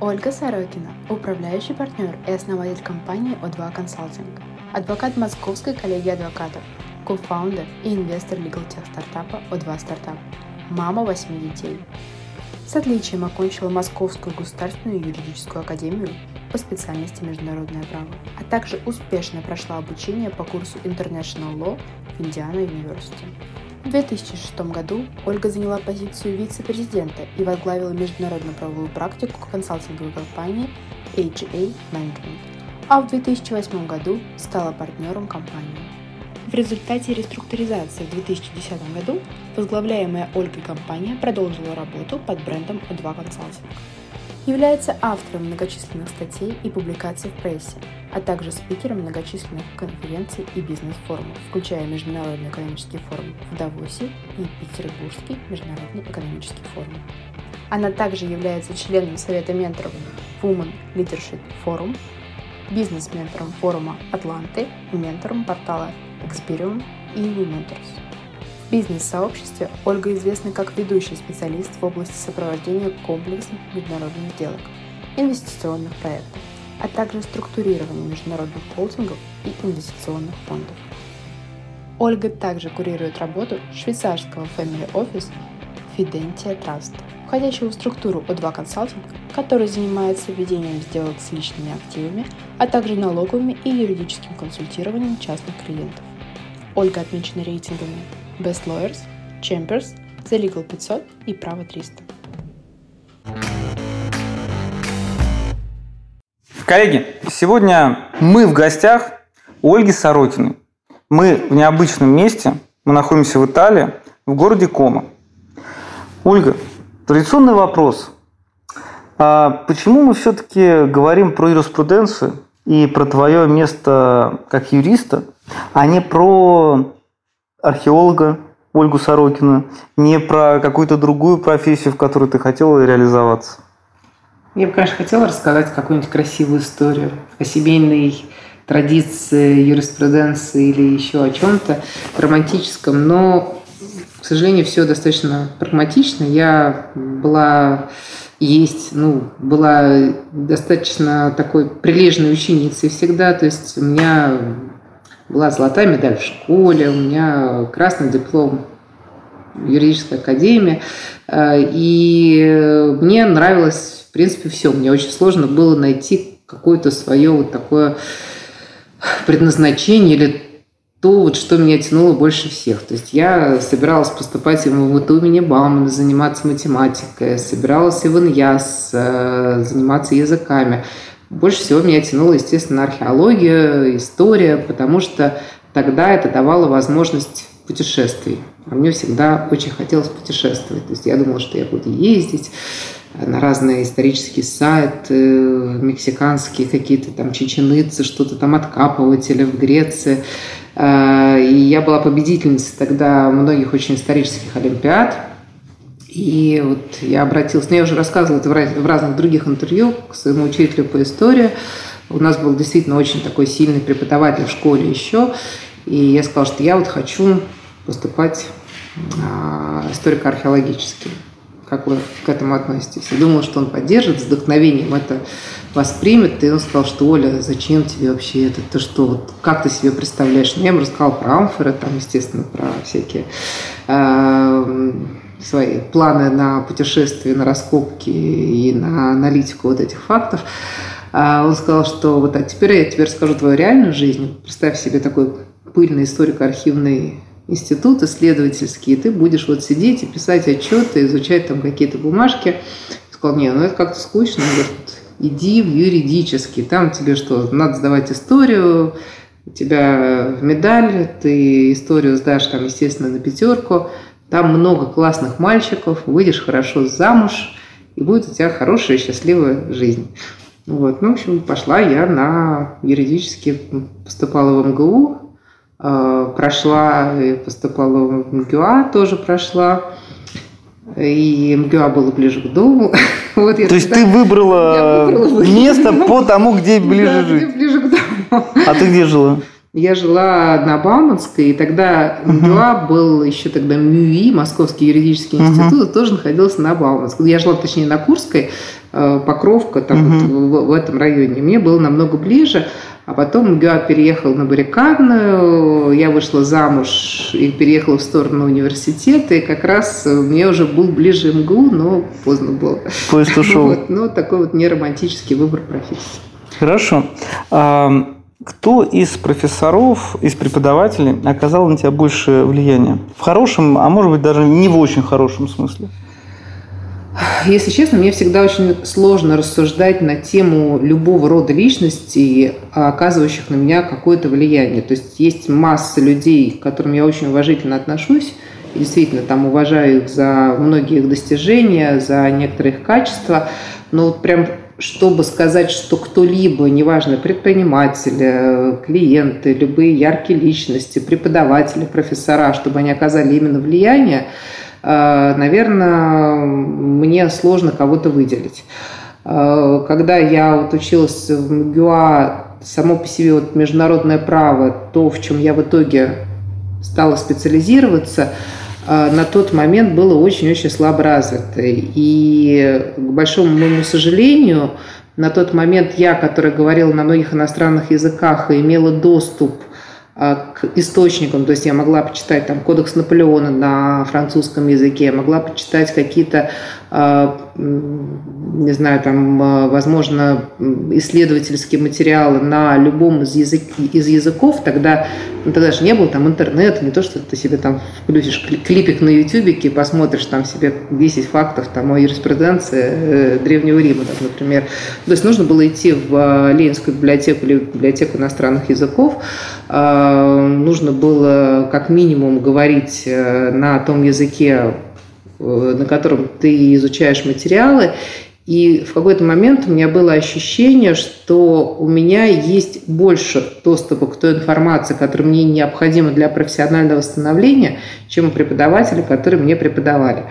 Ольга Сорокина, управляющий партнер и основатель компании O2 Consulting, адвокат Московской коллегии адвокатов, кофаундер и инвестор legal тех стартапа O2 Startup, мама восьми детей. С отличием окончила Московскую государственную юридическую академию по специальности международное право, а также успешно прошла обучение по курсу International Law в Индиана University. В 2006 году Ольга заняла позицию вице-президента и возглавила международную правовую практику консалтинговой компании AGA Management, а в 2008 году стала партнером компании. В результате реструктуризации в 2010 году возглавляемая Ольгой компания продолжила работу под брендом O2 Consulting. Является автором многочисленных статей и публикаций в прессе, а также спикером многочисленных конференций и бизнес-форумов, включая Международный экономический форум в Давосе и Петербургский международный экономический форум. Она также является членом Совета менторов Women Leadership Forum, бизнес-ментором форума Атланты и ментором портала Experium и Mentors. В бизнес-сообществе Ольга известна как ведущий специалист в области сопровождения комплексных международных сделок, инвестиционных проектов, а также структурирования международных холдингов и инвестиционных фондов. Ольга также курирует работу швейцарского Family Office Fidentia Trust, входящего в структуру O2 Consulting, который занимается ведением сделок с личными активами, а также налоговыми и юридическим консультированием частных клиентов. Ольга отмечена рейтингами Best Lawyers, Chambers, The Legal 500 и Право 300. Коллеги, сегодня мы в гостях у Ольги Сорокиной. Мы в необычном месте, мы находимся в Италии, в городе Кома. Ольга, традиционный вопрос. А почему мы все-таки говорим про юриспруденцию и про твое место как юриста, а не про археолога Ольгу Сорокину, не про какую-то другую профессию, в которой ты хотела реализоваться? Я бы, конечно, хотела рассказать какую-нибудь красивую историю о семейной традиции, юриспруденции или еще о чем-то романтическом, но, к сожалению, все достаточно прагматично. Я была есть, ну, была достаточно такой прилежной ученицей всегда, то есть у меня была золотая медаль в школе, у меня красный диплом юридической академии, и мне нравилось в принципе, все. Мне очень сложно было найти какое-то свое вот такое предназначение или то, вот, что меня тянуло больше всех. То есть я собиралась поступать в МВТУ имени Баумана, заниматься математикой, собиралась в ИНЯС, э, заниматься языками. Больше всего меня тянуло, естественно, археология, история, потому что тогда это давало возможность путешествий. А мне всегда очень хотелось путешествовать. То есть я думала, что я буду ездить, на разные исторические сайты, мексиканские какие-то там чеченицы, что-то там откапывать или в Греции. А, и я была победительницей тогда многих очень исторических олимпиад. И вот я обратилась, ну, я уже рассказывала это в разных других интервью к своему учителю по истории. У нас был действительно очень такой сильный преподаватель в школе еще. И я сказала, что я вот хочу поступать а, историко-археологически. Как вы к этому относитесь? Я думала, что он поддержит, с вдохновением это воспримет. И он сказал, что Оля, зачем тебе вообще это? Ты что, вот, как ты себе представляешь? Ну, я ему рассказала про амфоры, там, естественно, про всякие э, свои планы на путешествия, на раскопки и на аналитику вот этих фактов. А он сказал, что вот а теперь я тебе расскажу твою реальную жизнь. Представь себе такой пыльный историко-архивный институт исследовательский, и ты будешь вот сидеть и писать отчеты, изучать там какие-то бумажки. Я сказал, не, ну это как-то скучно. Он говорит, иди в юридический, там тебе что, надо сдавать историю, у тебя медаль, ты историю сдашь там, естественно, на пятерку, там много классных мальчиков, выйдешь хорошо замуж, и будет у тебя хорошая счастливая жизнь. Вот. Ну, в общем, пошла я на юридический, поступала в МГУ, Э, прошла, и поступала в МГУА, тоже прошла. И МГУА было ближе к дому. вот То есть ты выбрала, выбрала место по тому, где ближе да, жить? Где ближе к дому. А ты где жила? Я жила на Бауманской, и тогда МГУА uh был еще тогда МЮИ, Московский юридический институт, uh тоже находился на Бауманской. Я жила, точнее, на Курской, э, Покровка, там uh вот в, в этом районе. Мне было намного ближе. А потом МГУА переехал на Баррикадную, я вышла замуж и переехала в сторону университета, и как раз мне уже был ближе МГУ, но поздно было. Поезд ушел. Вот, ну, такой вот неромантический выбор профессии. Хорошо. А, кто из профессоров, из преподавателей оказал на тебя больше влияния? В хорошем, а может быть даже не в очень хорошем смысле? Если честно, мне всегда очень сложно рассуждать на тему любого рода личностей, оказывающих на меня какое-то влияние. То есть есть масса людей, к которым я очень уважительно отношусь, и действительно там уважаю их за многие их достижения, за некоторые их качества, но вот прям чтобы сказать, что кто-либо, неважно, предприниматели, клиенты, любые яркие личности, преподаватели, профессора, чтобы они оказали именно влияние, Э, наверное, мне сложно кого-то выделить. Э, когда я вот училась в МГУА, само по себе вот международное право, то, в чем я в итоге стала специализироваться, э, на тот момент было очень-очень слабо развито. И, к большому моему сожалению, на тот момент я, которая говорила на многих иностранных языках и имела доступ а, к источникам, то есть я могла почитать там Кодекс Наполеона на французском языке, я могла почитать какие-то а, не знаю, там, а, возможно, исследовательские материалы на любом из, язык, из языков, тогда, ну, тогда же не было там интернета, не то, что ты себе там включишь клипик на ютубике и посмотришь там себе 10 фактов там, о юриспруденции э, Древнего Рима, там, например. То есть нужно было идти в а, Ленинскую библиотеку или библиотеку иностранных языков, нужно было как минимум говорить э, на том языке, Э, на котором ты изучаешь материалы. И в какой-то момент у меня было ощущение, что у меня есть больше доступа к той информации, которая мне необходима для профессионального становления, чем у преподавателей, которые мне преподавали.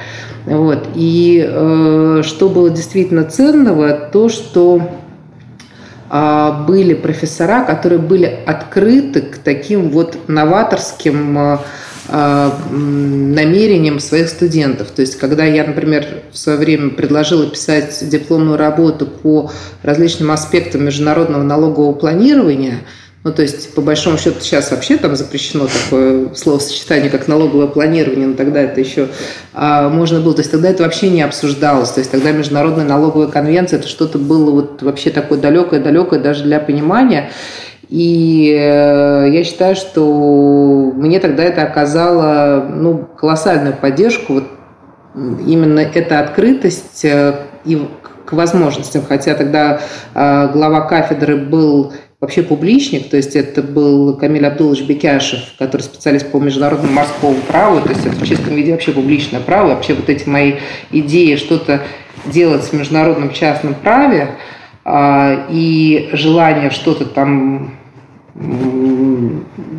Вот. И э, что было действительно ценного, то, что э, были профессора, которые были открыты к таким вот новаторским э, Э, намерениям своих студентов. То есть, когда я, например, в свое время предложила писать дипломную работу по различным аспектам международного налогового планирования, ну, то есть, по большому счету, сейчас вообще там запрещено такое словосочетание, как налоговое планирование, но тогда это еще а, можно было, то есть тогда это вообще не обсуждалось, то есть тогда Международная налоговая конвенция, это что-то было вот вообще такое далекое-далекое даже для понимания. И э, я считаю, что мне тогда это оказало ну, колоссальную поддержку. Вот именно эта открытость э, и к возможностям. Хотя тогда э, глава кафедры был вообще публичник, то есть это был Камиль Абдулович Бекяшев, который специалист по международному морскому праву, то есть это в чистом виде вообще публичное право, вообще вот эти мои идеи что-то делать в международном частном праве, а, и желание что-то там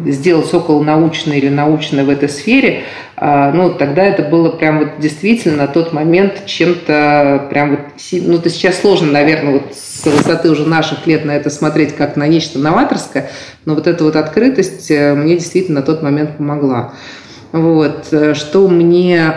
сделать около научное или научное в этой сфере, а, ну, тогда это было прям вот действительно на тот момент чем-то прям вот, ну, то сейчас сложно, наверное, вот с высоты уже наших лет на это смотреть как на нечто новаторское, но вот эта вот открытость э, мне действительно на тот момент помогла. Вот, э, что мне,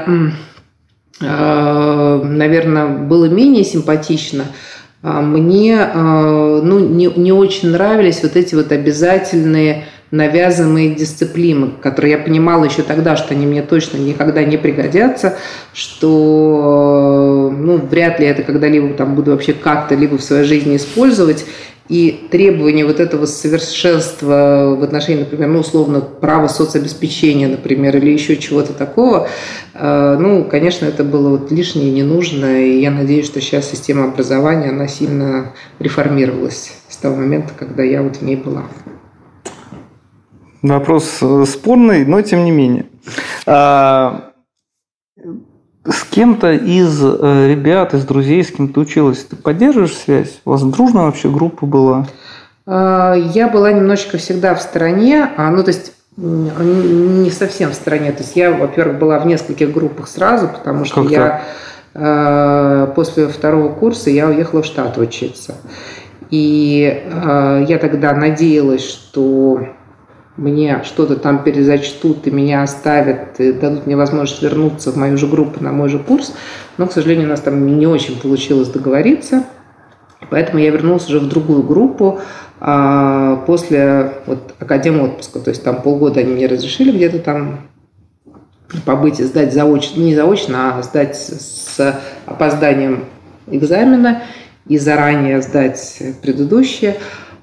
э, наверное, было менее симпатично – мне а, ну, не, не очень нравились вот эти вот обязательные навязанные дисциплины, которые я понимала еще тогда, что они мне точно никогда не пригодятся, что ну, вряд ли это когда-либо там буду вообще как-то либо в своей жизни использовать. И требования вот этого совершенства в отношении, например, ну, условно, права соцобеспечения, например, или еще чего-то такого, э, ну, конечно, это было вот лишнее, ненужное, и я надеюсь, что сейчас система образования, она сильно реформировалась с того момента, когда я вот в ней была. Вопрос э, спорный, но тем не менее. А, с кем-то из э, ребят, из друзей, с кем ты училась, ты поддерживаешь связь? У вас дружная вообще группа была? А, я была немножечко всегда в стороне, а, ну, то есть не совсем в стороне. То есть я, во-первых, была в нескольких группах сразу, потому что как я э, после второго курса я уехала в Штат учиться. И э, я тогда надеялась, что мне что-то там перезачтут и меня оставят, и дадут мне возможность вернуться в мою же группу, на мой же курс. Но, к сожалению, у нас там не очень получилось договориться. Поэтому я вернулась уже в другую группу а, после вот, академ отпуска. То есть там полгода они мне разрешили где-то там побыть и сдать заочно, не заочно, а сдать с опозданием экзамена и заранее сдать предыдущие.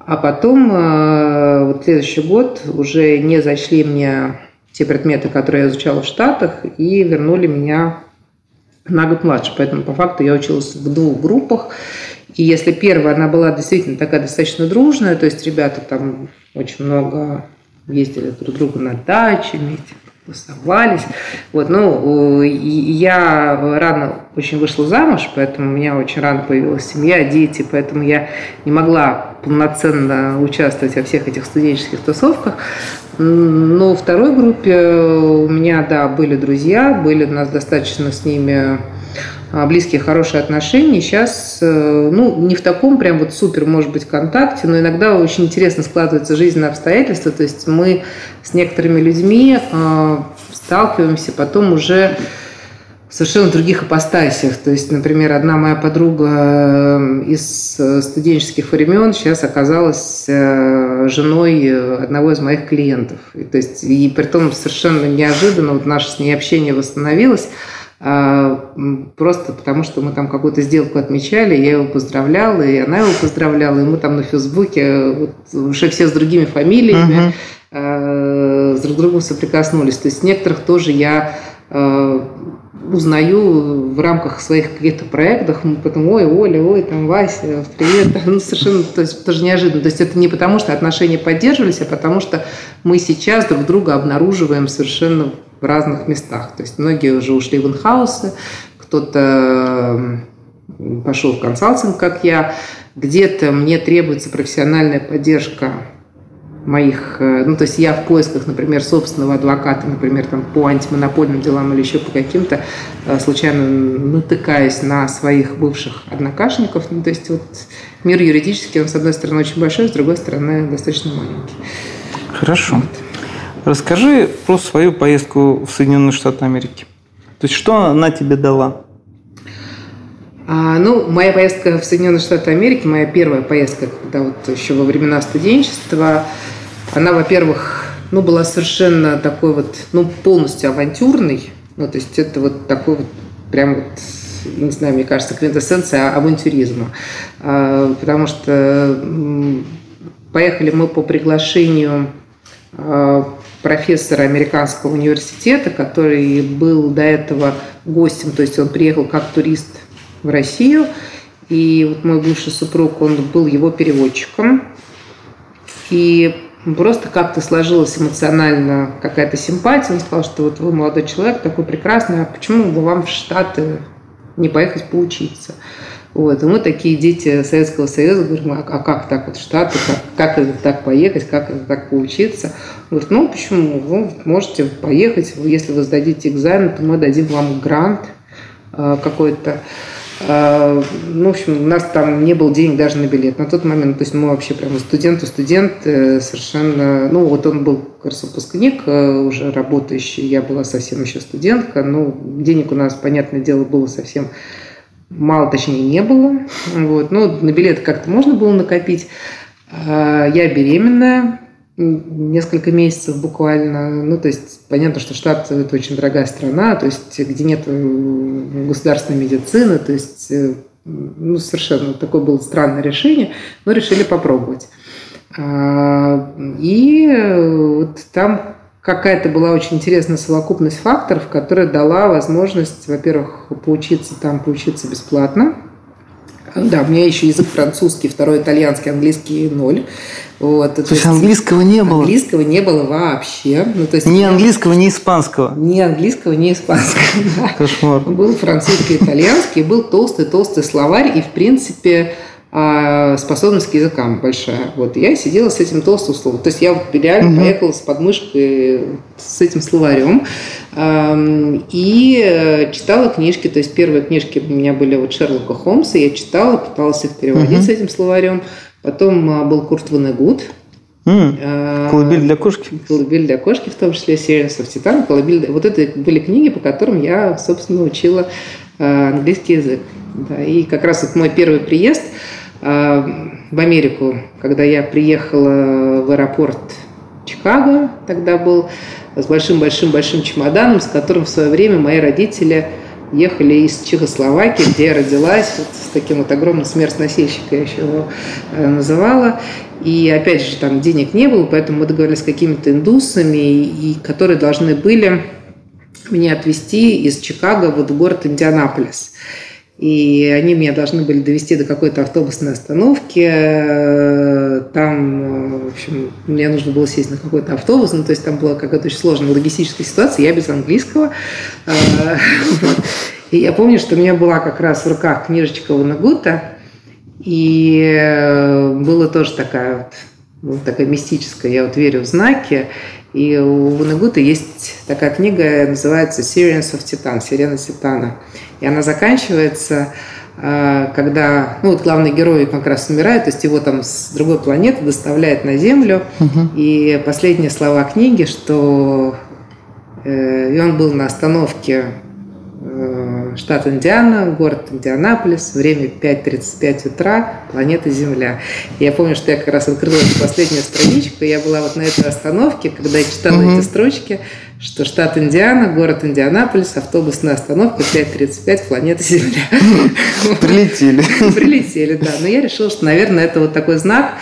А потом, э, вот следующий год, уже не зашли мне те предметы, которые я изучала в Штатах, и вернули меня на год младше. Поэтому, по факту, я училась в двух группах. И если первая, она была действительно такая достаточно дружная, то есть ребята там очень много ездили друг к другу на даче вместе, тусовались. Вот, ну, я рано очень вышла замуж, поэтому у меня очень рано появилась семья, дети, поэтому я не могла полноценно участвовать во всех этих студенческих тусовках. Но второй группе у меня, да, были друзья, были у нас достаточно с ними близкие, хорошие отношения. Сейчас, э, ну, не в таком прям вот супер, может быть, контакте, но иногда очень интересно складывается жизненные обстоятельства. То есть мы с некоторыми людьми а, сталкиваемся потом уже в совершенно других апостасиях. То есть, например, одна моя подруга э, из студенческих времен сейчас оказалась э, женой одного из моих клиентов. И, то есть, и при том совершенно неожиданно вот наше с ней общение восстановилось. А, просто потому, что мы там какую-то сделку отмечали, я его поздравляла, и она его поздравляла, и мы там на Фейсбуке вот, уже все с другими фамилиями uh-huh. с друг другом соприкоснулись. То есть некоторых тоже я а, узнаю в рамках своих каких-то проектов, мы потом, ой, Оля, ой, там, Вася, привет, ну, совершенно, то есть, тоже неожиданно. То есть, это не потому, что отношения поддерживались, а потому, что мы сейчас друг друга обнаруживаем совершенно в разных местах. То есть многие уже ушли в инхаусы, кто-то пошел в консалтинг, как я. Где-то мне требуется профессиональная поддержка моих, э, ну, то есть я в поисках, например, собственного адвоката, например, там, по антимонопольным делам или еще по каким-то, э, случайно натыкаясь на своих бывших однокашников. Ну, то есть вот мир юридический, он, с одной стороны, очень большой, с другой стороны, достаточно маленький. Хорошо. Вот. Расскажи про свою поездку в Соединенные Штаты Америки. То есть, что она тебе дала? А, ну, моя поездка в Соединенные Штаты Америки, моя первая поездка, когда вот еще во времена студенчества, она, во-первых, ну, была совершенно такой вот, ну, полностью авантюрной. Ну, то есть это вот такой вот прям вот не знаю, мне кажется, квинтэссенция авантюризма. А, потому что поехали мы по приглашению а, профессора американского университета, который был до этого гостем, то есть он приехал как турист в Россию, и вот мой бывший супруг, он был его переводчиком, и просто как-то сложилась эмоционально какая-то симпатия. Он сказал, что вот вы молодой человек, такой прекрасный, а почему бы вам в Штаты не поехать поучиться? Вот. И мы такие дети Советского Союза говорим, а, а как так вот в Штаты, как, как это так поехать, как это так поучиться? Он говорит, ну почему, вы можете поехать, если вы сдадите экзамен, то мы дадим вам грант э, какой-то. Э, ну, в общем, у нас там не было денег даже на билет. На тот момент, то есть мы вообще прямо студент студент э, совершенно... Ну, вот он был, как раз, выпускник, э, уже работающий, я была совсем еще студентка. Ну, денег у нас, понятное дело, было совсем мало, точнее, не было. Вот. Ну, на билеты как-то можно было накопить. А, я беременная, несколько месяцев буквально. Ну, то есть, понятно, что штат – это очень дорогая страна, то есть, где нет государственной медицины, то есть, э, ну, совершенно такое было странное решение, но решили попробовать. А, и э, вот там какая-то была очень интересная совокупность факторов, которая дала возможность, во-первых, поучиться там, поучиться бесплатно. Да, у меня еще язык французский, второй итальянский, английский ноль. Вот, то, то есть английского не было? Английского не было вообще. Ну, то есть ни английского, ни испанского? Ни английского, ни испанского. Кошмар. Был французский, итальянский, был толстый-толстый словарь, и, в принципе, а способность к языкам большая. Вот я сидела с этим толстым словом. То есть я реально угу. поехала с подмышкой с этим словарем и э, читала книжки. То есть первые книжки у меня были вот Шерлока Холмса. Я читала, пыталась их переводить угу. с этим словарем. Потом а, был Курт Ванегут. Mm. Колыбель для кошки? Колыбель для кошки, в том числе of Titan. Колыбель... Вот это были книги, по которым я, собственно, учила э, английский язык. Да, и как раз вот мой первый приезд э, в Америку, когда я приехала в аэропорт Чикаго, тогда был с большим-большим-большим чемоданом, с которым в свое время мои родители ехали из Чехословакии, где я родилась, вот с таким вот огромным смертоносильщиком я еще его э, называла. И опять же, там денег не было, поэтому мы договорились с какими-то индусами, и, которые должны были меня отвезти из Чикаго вот в город Индианаполис. И они меня должны были довести до какой-то автобусной остановки. Там, в общем, мне нужно было сесть на какой-то автобус. Ну, то есть там была какая-то очень сложная логистическая ситуация. Я без английского. И я помню, что у меня была как раз в руках книжечка Ванагута. И было тоже такая вот, такая мистическая, я вот верю в знаки. И у Ванагута есть такая книга, называется «Sirens of Titan», «Сирена Титана». И она заканчивается, э, когда, ну вот главный герой как раз умирает, то есть его там с другой планеты доставляют на Землю. Угу. И последние слова книги, что э, и он был на остановке штат Индиана, город Индианаполис, время 5.35 утра, планета Земля. И я помню, что я как раз открыла последнюю страничку, и я была вот на этой остановке, когда я читала угу. эти строчки, что штат Индиана, город Индианаполис, автобусная остановка 5.35, планета Земля. Прилетели. Прилетели, да. Но я решила, что, наверное, это вот такой знак,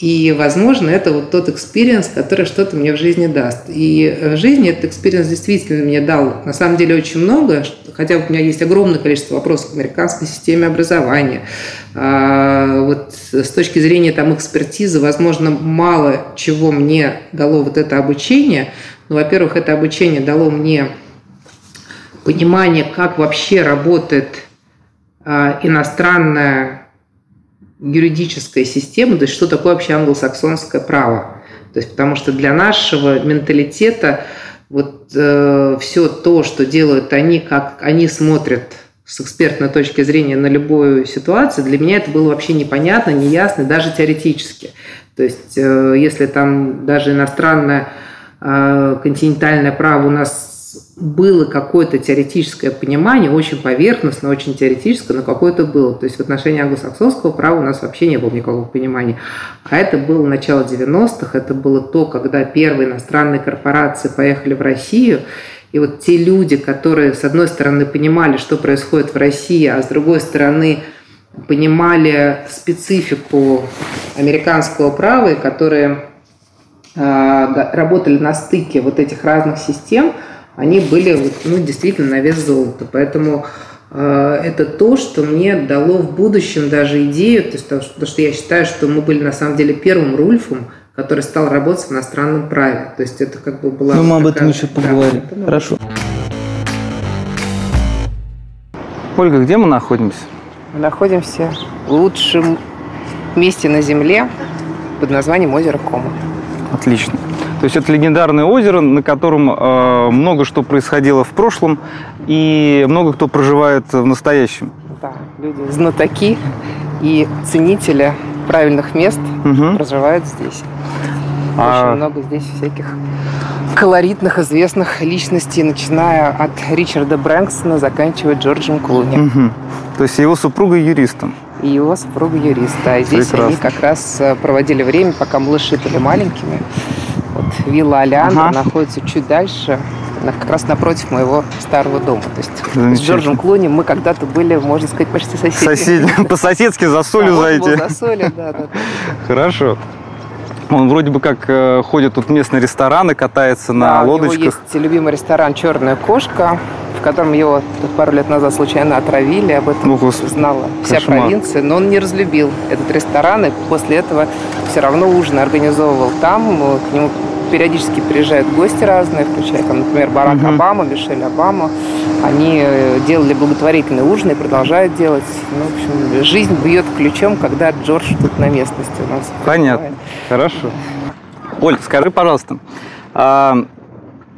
и, возможно, это вот тот experience, который что-то мне в жизни даст. И в жизни этот experience действительно мне дал, на самом деле, очень много, хотя у меня есть огромное количество вопросов к американской системе образования. А, вот с точки зрения там экспертизы, возможно, мало чего мне дало вот это обучение, ну, во-первых, это обучение дало мне понимание, как вообще работает э, иностранная юридическая система, то есть что такое вообще англосаксонское право. То есть, потому что для нашего менталитета вот э, все то, что делают они, как они смотрят с экспертной точки зрения на любую ситуацию, для меня это было вообще непонятно, неясно, даже теоретически. То есть, э, если там даже иностранная Э, континентальное право у нас было какое-то теоретическое понимание, очень поверхностно, очень теоретическое, но какое-то было. То есть в отношении англосаксонского права у нас вообще не было никакого понимания. А это было начало 90-х, это было то, когда первые иностранные корпорации поехали в Россию, и вот те люди, которые, с одной стороны, понимали, что происходит в России, а с другой стороны, понимали специфику американского права, и которые а, работали на стыке вот этих разных систем, они были ну, действительно на вес золота. Поэтому э, это то, что мне дало в будущем даже идею, то есть, потому что я считаю, что мы были на самом деле первым Рульфом, который стал работать в иностранном праве. То есть это как бы была... Ну, мы об этом еще поговорим. Да, Хорошо. Ольга, где мы находимся? Мы находимся в лучшем месте на Земле под названием озеро Кома. Отлично. То есть это легендарное озеро, на котором э, много что происходило в прошлом и много кто проживает в настоящем. Да, люди знатоки и ценители правильных мест угу. проживают здесь. А... Очень много здесь всяких колоритных, известных личностей, начиная от Ричарда Брэнксона, заканчивая Джорджем Клуни. Угу. То есть его супруга юристом? и его супруга юрист. Да, и здесь Прекрасно. они как раз э, проводили время, пока малыши были маленькими. Вот вилла Алиандра ага. находится чуть дальше, как раз напротив моего старого дома. То есть с Джорджем Клуни мы когда-то были, можно сказать, почти соседи. Соседи. По-соседски за солью зайти. За солью, да, да. Хорошо. Он вроде бы как э, ходит тут местные рестораны, катается на лодочках. У него есть любимый ресторан «Черная кошка», в котором его пару лет назад случайно отравили, об этом ну, знала вся кошмар. провинция, но он не разлюбил этот ресторан, и после этого все равно ужин организовывал там, к нему периодически приезжают гости разные, включая, там, например, Барак угу. Обама, Мишель Обама. Они э, делали благотворительные ужины и продолжают делать. Ну, в общем, жизнь бьет ключом, когда Джордж тут на местности у нас. Понятно. Бывает. Хорошо. Оль, скажи, пожалуйста, а,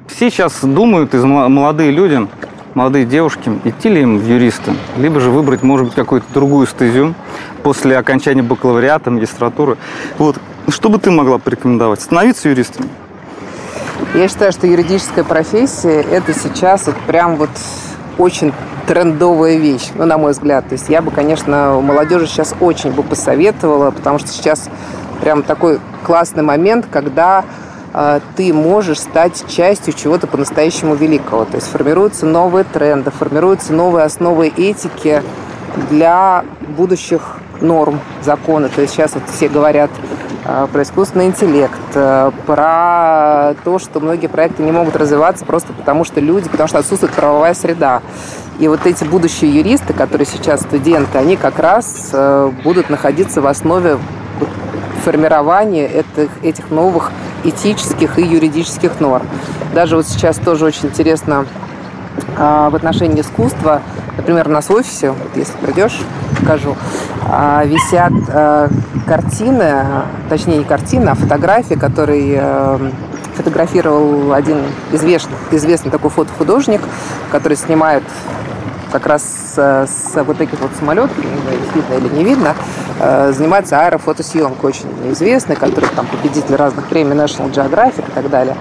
все сейчас думают, из молодые люди, молодые девушки, идти ли им в юристы, либо же выбрать, может быть, какую-то другую стезю после окончания бакалавриата, магистратуры. Вот Что бы ты могла порекомендовать? Становиться юристом? Я считаю, что юридическая профессия – это сейчас вот прям вот очень трендовая вещь, ну, на мой взгляд. То есть я бы, конечно, молодежи сейчас очень бы посоветовала, потому что сейчас прям такой классный момент, когда ты можешь стать частью чего-то по-настоящему великого. То есть формируются новые тренды, формируются новые основы этики для будущих норм закона. То есть сейчас вот все говорят э, про искусственный интеллект, э, про то, что многие проекты не могут развиваться просто потому, что люди, потому что отсутствует правовая среда. И вот эти будущие юристы, которые сейчас студенты, они как раз будут находиться в основе формирования этих, этих новых этических и юридических норм. Даже вот сейчас тоже очень интересно в отношении искусства. Например, у нас в офисе, вот если придешь, покажу, а, висят а, картины, точнее не картины, а фотографии, которые фотографировал один известный, известный такой фотохудожник, который снимает как раз с, с вот таких вот самолетов, видно или не видно, э, занимается аэрофотосъемкой, очень известный, который там победитель разных премий National Geographic и так далее.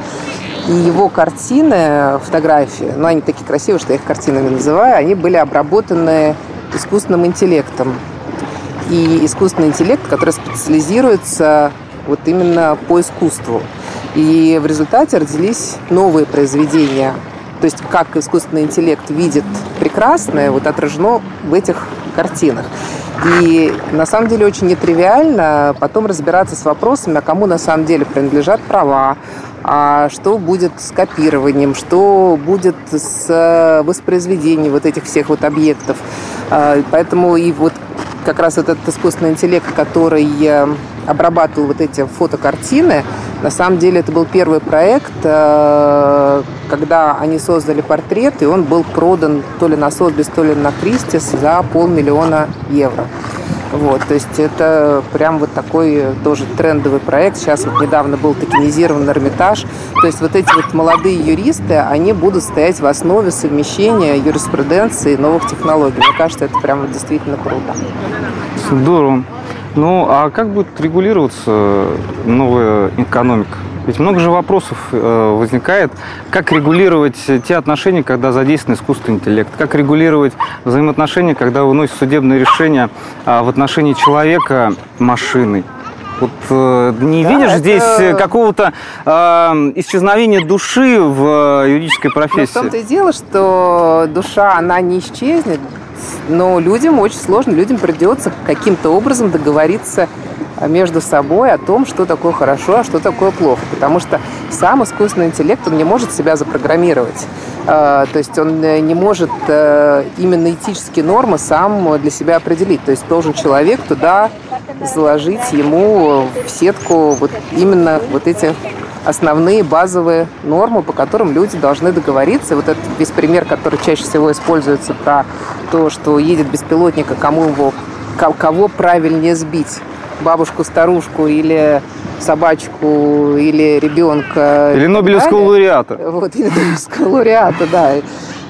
И его картины, фотографии, ну, они такие красивые, что я их картинами называю, они были обработаны искусственным интеллектом. И искусственный интеллект, который специализируется вот именно по искусству. И в результате родились новые произведения. То есть как искусственный интеллект видит прекрасное, вот отражено в этих картинах. И на самом деле очень нетривиально потом разбираться с вопросами, а кому на самом деле принадлежат права, а что будет с копированием, что будет с воспроизведением вот этих всех вот объектов. А, поэтому и вот как раз этот искусственный интеллект, который э, обрабатывал вот эти фотокартины, на самом деле это был первый проект, э, когда они создали портрет, и он был продан то ли на Сотбис, то ли на Кристис за полмиллиона евро. Вот, то есть это прям вот такой тоже трендовый проект. Сейчас вот недавно был токенизирован Эрмитаж. То есть вот эти вот молодые юристы, они будут стоять в основе совмещения юриспруденции и новых технологий. Мне кажется, это прям действительно круто. Здорово. Ну, а как будет регулироваться новая экономика? Ведь много же вопросов э, возникает, как регулировать те отношения, когда задействован искусственный интеллект, как регулировать взаимоотношения, когда выносят судебное решение а, в отношении человека машиной. Вот э, не да, видишь это... здесь какого-то э, исчезновения души в юридической профессии? Но в том-то и дело, что душа, она не исчезнет, но людям очень сложно, людям придется каким-то образом договориться между собой о том, что такое хорошо, а что такое плохо. Потому что сам искусственный интеллект, он не может себя запрограммировать. А, то есть он э, не может э, именно этические нормы сам для себя определить. То есть должен человек туда заложить ему в сетку вот именно вот эти основные базовые нормы, по которым люди должны договориться. Вот этот весь пример, который чаще всего используется про то, что едет беспилотник, а кому его, кого правильнее сбить бабушку, старушку или собачку или ребенка. Или Нобелевского лауреата. Вот, или Нобелевского лауреата, да.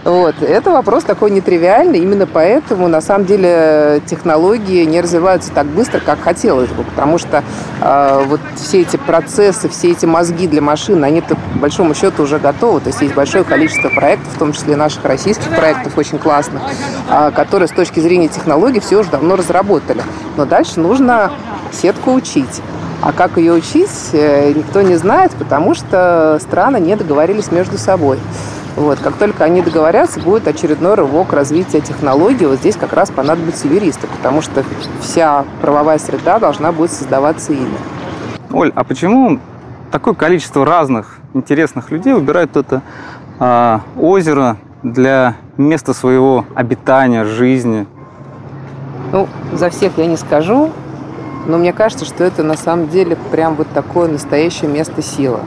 Вот. Это вопрос такой нетривиальный. Именно поэтому, на самом деле, технологии не развиваются так быстро, как хотелось бы. Потому что э, вот все эти процессы, все эти мозги для машин, они-то, по большому счету, уже готовы. То есть есть большое количество проектов, в том числе наших российских проектов, очень классных, э, которые с точки зрения технологий все уже давно разработали. Но дальше нужно сетку учить. А как ее учить, э, никто не знает, потому что страны не договорились между собой. Вот. Как только они договорятся, будет очередной рывок развития технологий. Вот здесь как раз понадобятся юристы, потому что вся правовая среда должна будет создаваться ими. Оль, а почему такое количество разных интересных людей выбирают это э, озеро для места своего обитания, жизни? Ну, за всех я не скажу. Но мне кажется, что это на самом деле прям вот такое настоящее место силы.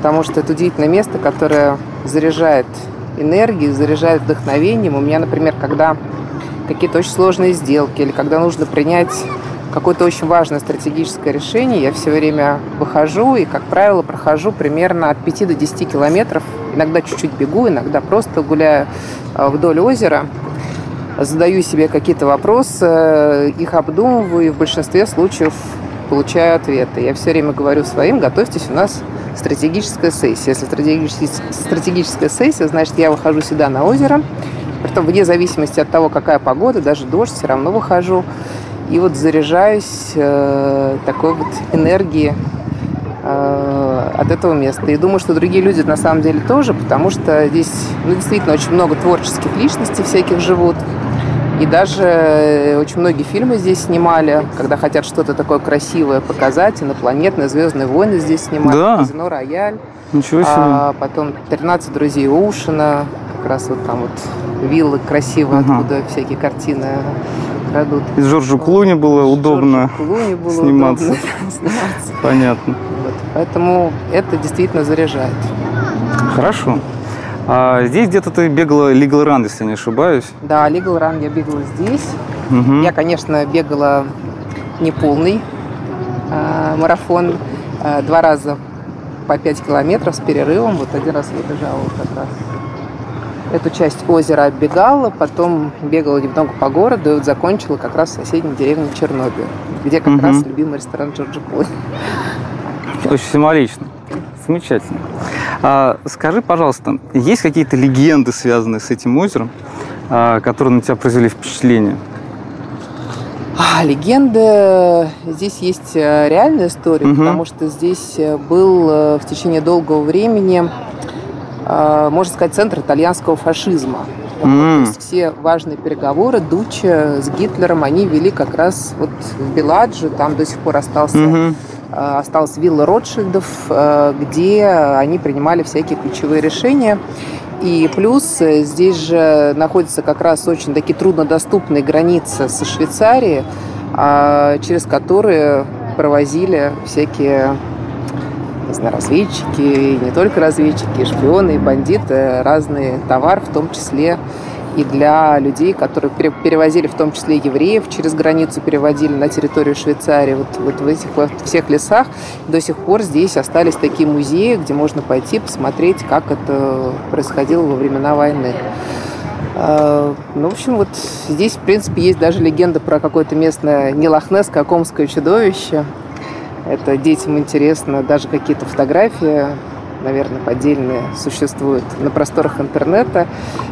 Потому что это удивительное место, которое заряжает энергией, заряжает вдохновением. У меня, например, когда какие-то очень сложные сделки или когда нужно принять какое-то очень важное стратегическое решение, я все время выхожу и, как правило, прохожу примерно от 5 до 10 километров. Иногда чуть-чуть бегу, иногда просто гуляю а, вдоль озера задаю себе какие-то вопросы, их обдумываю, и в большинстве случаев получаю ответы. Я все время говорю своим, готовьтесь, у нас стратегическая сессия. Если стратегическая, стратегическая сессия, значит, я выхожу сюда на озеро, притом вне зависимости от того, какая погода, даже дождь, все равно выхожу. И вот заряжаюсь э, такой вот энергией э, от этого места. И думаю, что другие люди на самом деле тоже, потому что здесь ну, действительно очень много творческих личностей всяких живут. И даже э, очень многие фильмы здесь снимали, когда хотят что-то такое красивое показать. Инопланетные «Звездные войны» здесь снимали. Да. «Казино Рояль». Ничего себе. А потом «13 друзей Оушена». Как раз вот там вот виллы красивые, угу. откуда всякие картины крадут. Из Джорджа Клуни было удобно Клуни было сниматься. Удобно сниматься. Понятно. Вот. Поэтому это действительно заряжает. Хорошо. А здесь где-то ты бегала Legal Run, если не ошибаюсь. Да, Legal Run я бегала здесь. Угу. Я, конечно, бегала не полный э, марафон. Э, два раза по 5 километров с перерывом. Вот один раз я бежала как раз эту часть озера оббегала, потом бегала немного по городу и вот закончила как раз в соседней деревне Чернобыль, где как угу. раз любимый ресторан Джорджа Клуни. Очень символично. Замечательно. А, скажи, пожалуйста, есть какие-то легенды, связанные с этим озером, а, которые на тебя произвели впечатление? А, легенды. Здесь есть э, реальная история, угу. потому что здесь э, был э, в течение долгого времени, можно сказать, центр итальянского фашизма. Mm. То есть все важные переговоры Дуччи с Гитлером они вели как раз вот в Беладже, там до сих пор остался mm-hmm Э, осталась вилла Ротшильдов, э, где они принимали всякие ключевые решения. И плюс э, здесь же находится как раз очень такие труднодоступные границы со Швейцарией, а, через которые провозили всякие не знаю, разведчики, и не только разведчики, и шпионы, и бандиты, разный товар, в том числе и для людей, которые перевозили в том числе евреев через границу, переводили на территорию Швейцарии. Вот, вот в этих вот всех лесах до сих пор здесь остались такие музеи, где можно пойти посмотреть, как это происходило во времена войны. А, ну, в общем, вот здесь, в принципе, есть даже легенда про какое-то местное не лохнесское, а комское чудовище. Это детям интересно, даже какие-то фотографии наверное, поддельные существуют на просторах интернета,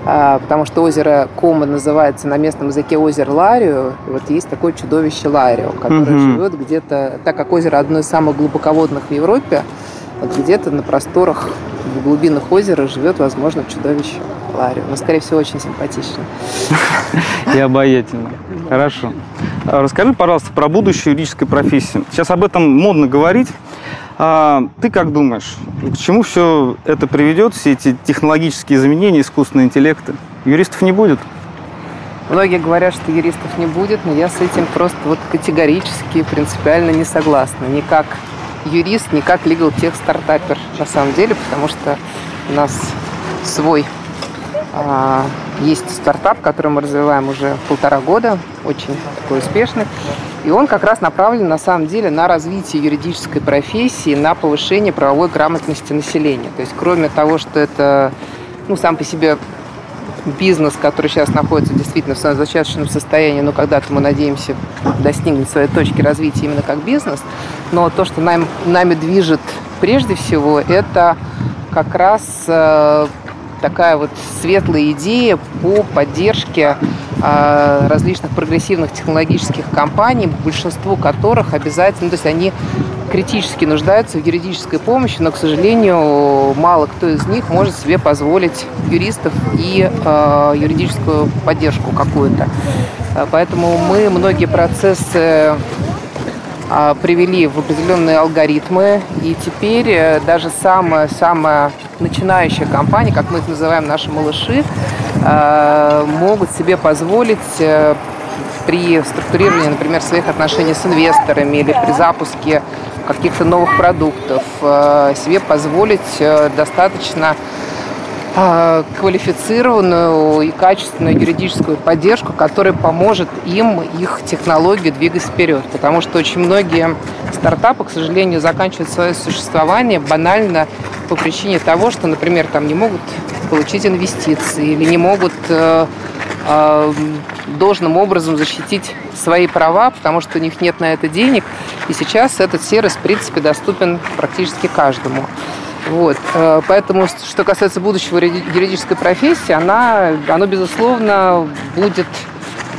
а, потому что озеро Кома называется на местном языке озеро Ларио. И вот есть такое чудовище Ларио, которое угу. живет где-то, так как озеро одно из самых глубоководных в Европе, где-то на просторах, в глубинах озера живет, возможно, чудовище Ларио. Но, скорее всего, очень симпатично. И обаятельно. Хорошо. А расскажи, пожалуйста, про будущую юридическую профессию. Сейчас об этом модно говорить. А ты как думаешь, к чему все это приведет, все эти технологические изменения, искусственные интеллекты? Юристов не будет? Многие говорят, что юристов не будет, но я с этим просто вот категорически, принципиально не согласна. Ни как юрист, ни как legal тех стартапер на самом деле, потому что у нас свой а, есть стартап, который мы развиваем уже полтора года, очень такой успешный. И он как раз направлен на самом деле на развитие юридической профессии, на повышение правовой грамотности населения. То есть кроме того, что это ну, сам по себе бизнес, который сейчас находится действительно в зачаточном состоянии, но когда-то мы надеемся достигнуть своей точки развития именно как бизнес. Но то, что нам, нами движет прежде всего, это как раз э, такая вот светлая идея по поддержке э, различных прогрессивных технологических компаний, большинству которых обязательно, ну, то есть они критически нуждаются в юридической помощи, но, к сожалению, мало кто из них может себе позволить юристов и э, юридическую поддержку какую-то. Поэтому мы многие процессы а, привели в определенные алгоритмы, и теперь э, даже самая-самая начинающая компания, как мы их называем, наши малыши, э, могут себе позволить э, при структурировании, например, своих отношений с инвесторами или при запуске каких-то новых продуктов себе позволить достаточно а, квалифицированную и качественную юридическую поддержку, которая поможет им их технологию двигать вперед. Потому что очень многие стартапы, к сожалению, заканчивают свое существование банально по причине того, что, например, там не могут получить инвестиции или не могут э, э, должным образом защитить свои права, потому что у них нет на это денег. И сейчас этот сервис, в принципе, доступен практически каждому. Вот. Э, поэтому, что касается будущего юридической профессии, она, оно, безусловно, будет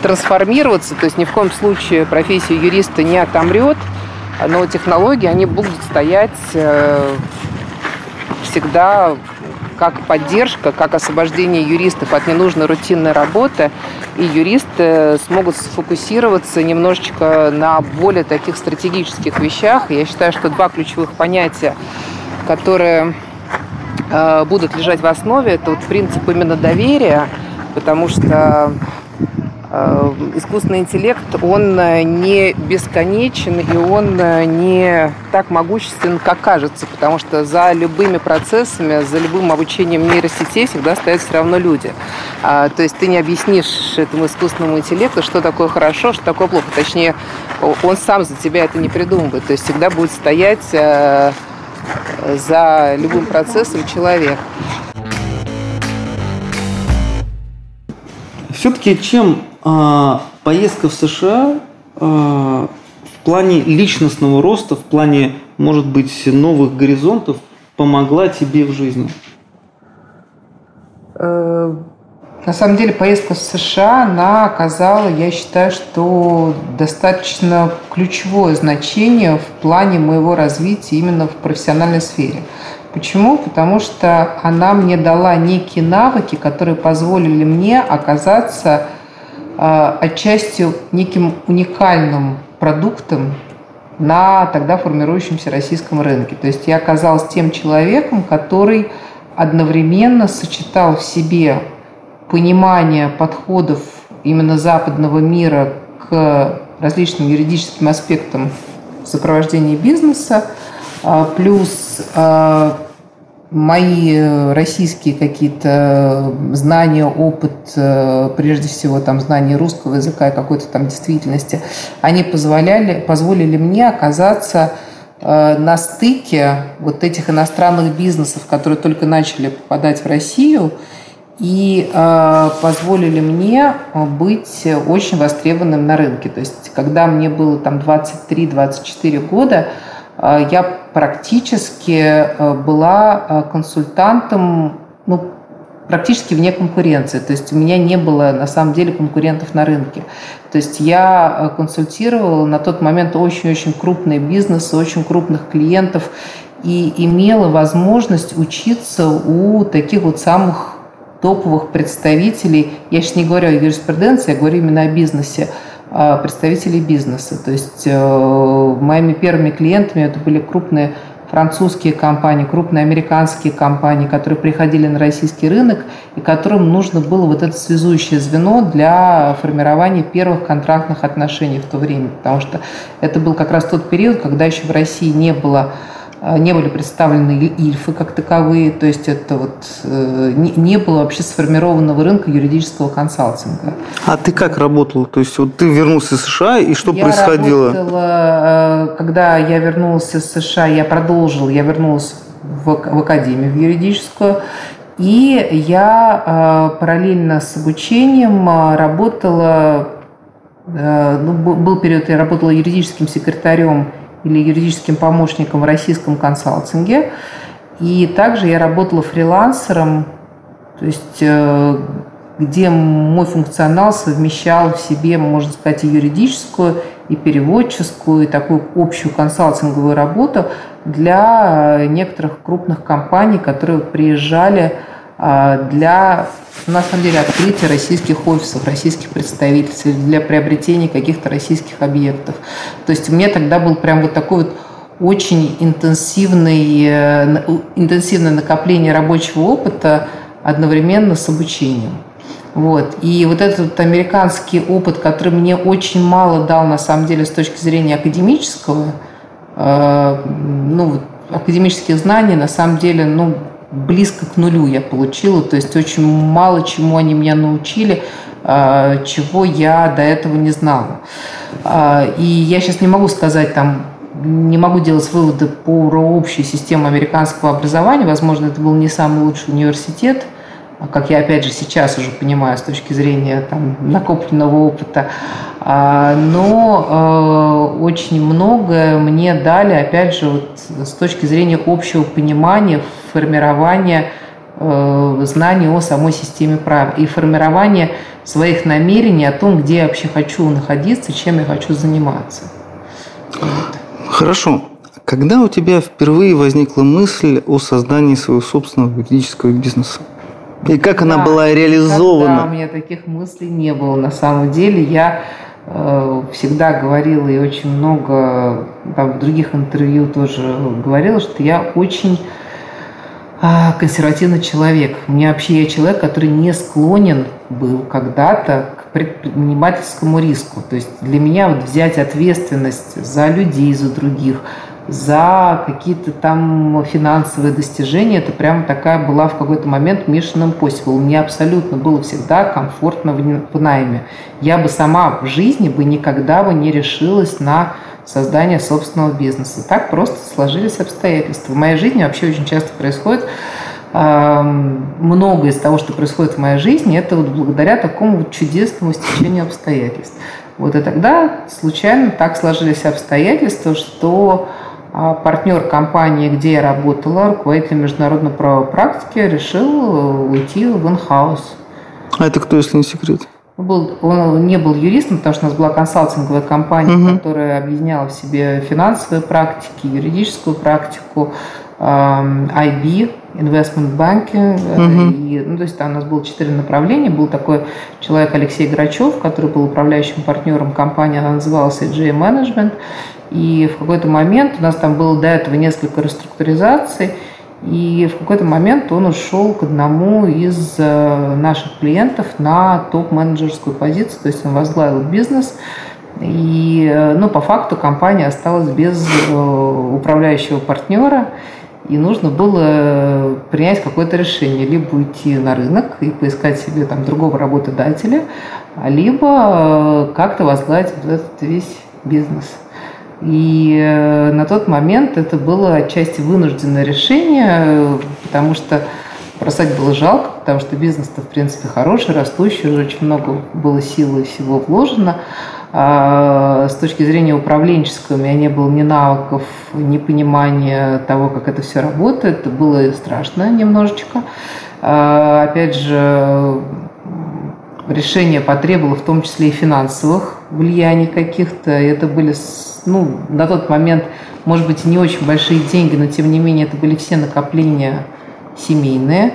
трансформироваться. То есть ни в коем случае профессия юриста не отомрет, но технологии, они будут стоять э, всегда как поддержка, как освобождение юристов от ненужной рутинной работы, и юристы смогут сфокусироваться немножечко на более таких стратегических вещах. Я считаю, что два ключевых понятия, которые э, будут лежать в основе, это вот принцип именно доверия, потому что Э, искусственный интеллект, он э, не бесконечен и он не так могуществен, как кажется, потому что за любыми процессами, за любым обучением нейросетей всегда стоят все равно люди. А, то есть ты не объяснишь этому искусственному интеллекту, что такое хорошо, что такое плохо. Точнее, он сам за тебя это не придумывает. То есть всегда будет стоять за любым процессом человек. Все-таки чем а, поездка в США а, в плане личностного роста, в плане, может быть, новых горизонтов помогла тебе в жизни? Э, на самом деле поездка в США, она оказала, я считаю, что достаточно ключевое значение в плане моего развития именно в профессиональной сфере. Почему? Потому что она мне дала некие навыки, которые позволили мне оказаться а, отчасти неким уникальным продуктом на тогда формирующемся российском рынке. То есть я оказалась тем человеком, который одновременно сочетал в себе понимание подходов именно западного мира к различным юридическим аспектам сопровождения бизнеса, а, плюс а, мои российские какие-то знания, опыт, э, прежде всего там знания русского языка и какой-то там действительности, они позволяли, позволили мне оказаться на стыке вот этих иностранных бизнесов, которые только начали попадать в Россию, и э, позволили мне быть очень востребованным на рынке. То есть, когда мне было там 23-24 года, Э, я практически э, была э, консультантом ну, практически вне конкуренции. То есть у меня не было на самом деле конкурентов на рынке. То есть я консультировала на тот момент очень-очень крупные бизнесы, очень крупных клиентов и имела возможность учиться у таких вот самых топовых представителей. Я сейчас не говорю о юриспруденции, я говорю именно о бизнесе а, представителей бизнеса. То есть э, моими первыми клиентами это были крупные французские компании, крупные американские компании, которые приходили на российский рынок и которым нужно было вот это связующее звено для формирования первых контрактных отношений в то время, потому что это был как раз тот период, когда еще в России не было не были представлены ильфы как таковые, то есть это вот э, не было вообще сформированного рынка юридического консалтинга. А ты как работала? То есть вот ты вернулся из США, и что я происходило? Работала, э, когда я вернулась из США, я продолжила, я вернулась в, в академию в юридическую, и я э, параллельно с обучением работала, ну, был период, я работала юридическим секретарем или юридическим помощником в российском консалтинге. И также я работала фрилансером, то есть э, где мой функционал совмещал в себе, можно сказать, и юридическую, и переводческую, и такую общую консалтинговую работу для некоторых крупных компаний, которые приезжали а, для, на самом деле, открытия российских офисов, российских представительств, для приобретения каких-то российских объектов. То есть у меня тогда был прям вот такой вот очень интенсивный, э, интенсивное накопление рабочего опыта одновременно с обучением. Вот. И вот этот американский опыт, который мне очень мало дал, на самом деле, с точки зрения академического, э, ну, академические знания, на самом деле, ну, близко к нулю я получила, то есть очень мало чему они меня научили, а, чего я до этого не знала. А, и я сейчас не могу сказать там, не могу делать выводы по общей системе американского образования. Возможно, это был не самый лучший университет как я опять же сейчас уже понимаю с точки зрения там, накопленного опыта. А, но э, очень многое мне дали, опять же, вот, с точки зрения общего понимания, формирования э, знаний о самой системе прав и формирования своих намерений о том, где я вообще хочу находиться, чем я хочу заниматься. Хорошо. Когда у тебя впервые возникла мысль о создании своего собственного юридического бизнеса? И как она была реализована? Да, у меня таких мыслей не было. На самом деле я э, всегда говорила и очень много там, в других интервью тоже говорила, что я очень э, консервативный человек. У меня вообще я человек, который не склонен был когда-то к предпринимательскому риску. То есть для меня вот взять ответственность за людей, за других – за какие-то там финансовые достижения. Это прям такая была в какой-то момент mission impossible. Мне абсолютно было всегда комфортно в найме. Я бы сама в жизни бы никогда бы не решилась на создание собственного бизнеса. Так просто сложились обстоятельства. В моей жизни вообще очень часто происходит многое из того, что происходит в моей жизни, это вот благодаря такому вот чудесному стечению обстоятельств. Вот и тогда случайно так сложились обстоятельства, что партнер компании, где я работала, руководитель международной правовой практики, решил э, уйти в инхаус. А это кто, если не секрет? Был, он не был юристом, потому что у нас была консалтинговая компания, угу. которая объединяла в себе финансовые практики, юридическую практику, IB, Investment Banking. Угу. И, ну, то есть там у нас было четыре направления. Был такой человек Алексей Грачев, который был управляющим партнером компании, она называлась AJ Management. И в какой-то момент у нас там было до этого несколько реструктуризаций, и в какой-то момент он ушел к одному из э, наших клиентов на топ-менеджерскую позицию, то есть он возглавил бизнес, и э, ну, по факту компания осталась без э, управляющего партнера, и нужно было принять какое-то решение, либо уйти на рынок и поискать себе там другого работодателя, либо как-то возглавить вот этот весь бизнес. И э, на тот момент это было отчасти вынужденное решение, потому что бросать было жалко, потому что бизнес-то, в принципе, хороший, растущий, уже очень много было сил и всего вложено. А с точки зрения управленческого у меня не было ни навыков, ни понимания того, как это все работает. Это было страшно немножечко. А, опять же, решение потребовало в том числе и финансовых влияний каких-то. Это были ну, на тот момент, может быть, не очень большие деньги, но тем не менее это были все накопления семейные.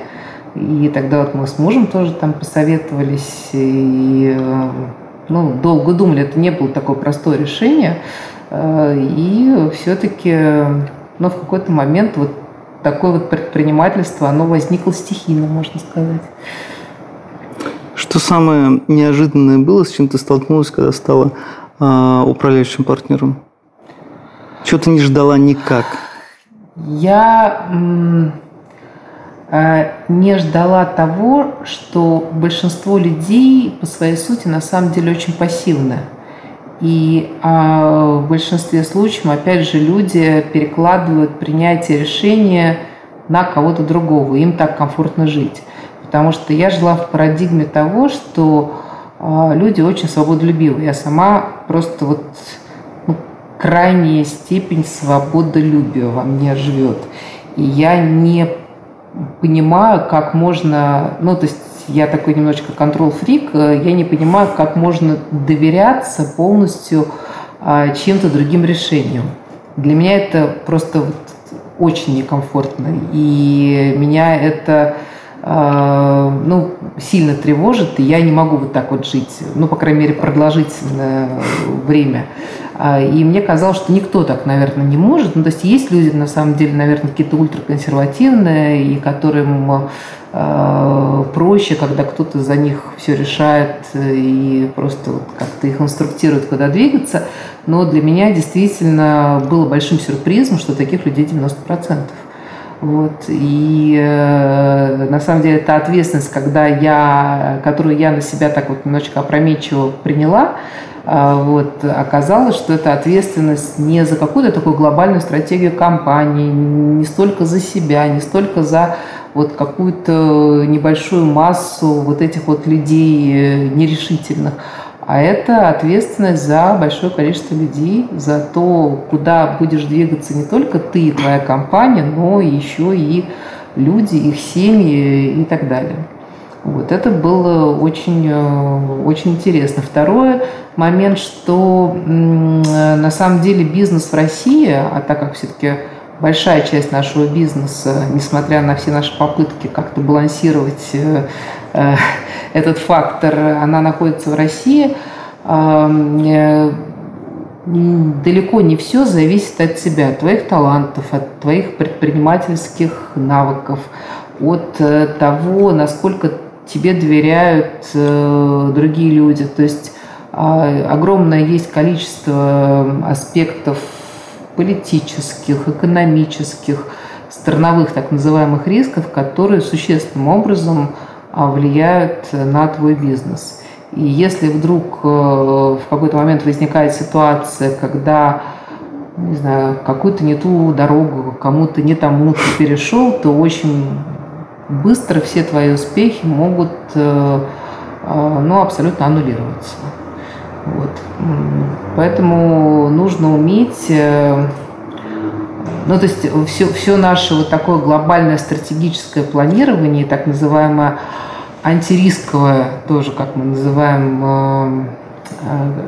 И тогда вот мы с мужем тоже там посоветовались и ну, долго думали, это не было такое простое решение. И все-таки ну, в какой-то момент вот такое вот предпринимательство, оно возникло стихийно, можно сказать. Что самое неожиданное было, с чем ты столкнулась, когда стала э, управляющим партнером? Чего ты не ждала никак? Я э, не ждала того, что большинство людей по своей сути на самом деле очень пассивны. И э, в большинстве случаев, опять же, люди перекладывают принятие решения на кого-то другого. Им так комфортно жить. Потому что я жила в парадигме того, что э, люди очень свободолюбивы. Я сама просто вот крайняя степень свободолюбия во мне живет. И я не понимаю, как можно, ну, то есть я такой немножечко контрол-фрик, я не понимаю, как можно доверяться полностью а, чьим-то другим решениям. Для меня это просто вот очень некомфортно, и меня это а, ну, сильно тревожит, и я не могу вот так вот жить, ну, по крайней мере, продолжительное время. А, и мне казалось, что никто так, наверное, не может. Ну, то есть есть люди, на самом деле, наверное, какие-то ультраконсервативные, и которым э, проще, когда кто-то за них все решает и просто вот как-то их инструктирует, куда двигаться. Но для меня действительно было большим сюрпризом, что таких людей 90%. Вот. И э, на самом деле та ответственность, когда я, которую я на себя так вот немножечко опрометчиво приняла, э, вот, оказалось, что это ответственность не за какую-то такую глобальную стратегию компании, не столько за себя, не столько за вот какую-то небольшую массу вот этих вот людей э, нерешительных, а это ответственность за большое количество людей, за то, куда будешь двигаться не только ты и твоя компания, но еще и люди, их семьи и так далее. Вот это было очень, э, очень интересно. Второй момент, что на самом деле бизнес в России, а так как все-таки большая часть нашего бизнеса, несмотря на все наши попытки как-то балансировать э, этот фактор, она находится в России, далеко не все зависит от тебя, от твоих талантов, от твоих предпринимательских навыков, от того, насколько тебе доверяют э, другие люди. То есть э, огромное есть количество аспектов политических, экономических, страновых так называемых рисков, которые существенным образом влияют на твой бизнес. И если вдруг э, в какой-то момент возникает ситуация, когда не знаю, какую-то не ту дорогу, кому-то не тому ты перешел, то очень быстро все твои успехи могут э, э, ну, абсолютно аннулироваться. Вот. Поэтому нужно уметь, ну, то есть все, все наше вот такое глобальное стратегическое планирование, так называемое антирисковое, тоже, как мы называем,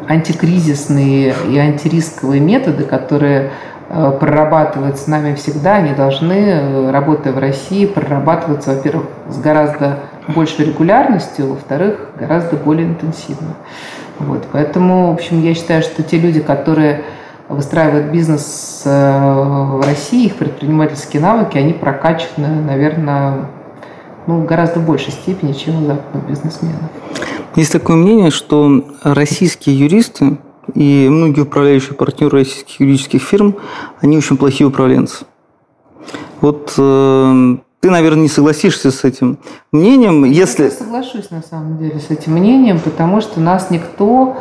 антикризисные и антирисковые методы, которые Э, прорабатывать с нами всегда, они должны, э, работая в России, прорабатываться, во-первых, с гораздо большей регулярностью, во-вторых, гораздо более интенсивно. Вот, поэтому, в общем, я считаю, что те люди, которые выстраивают бизнес э, в России, их предпринимательские навыки, они прокачаны, наверное, ну, в гораздо большей степени, чем у западных бизнесменов. Есть такое мнение, что российские юристы и многие управляющие партнеры российских юридических фирм, они очень плохие управленцы. Вот э, ты, наверное, не согласишься с этим мнением, если... Я соглашусь, на самом деле, с этим мнением, потому что нас никто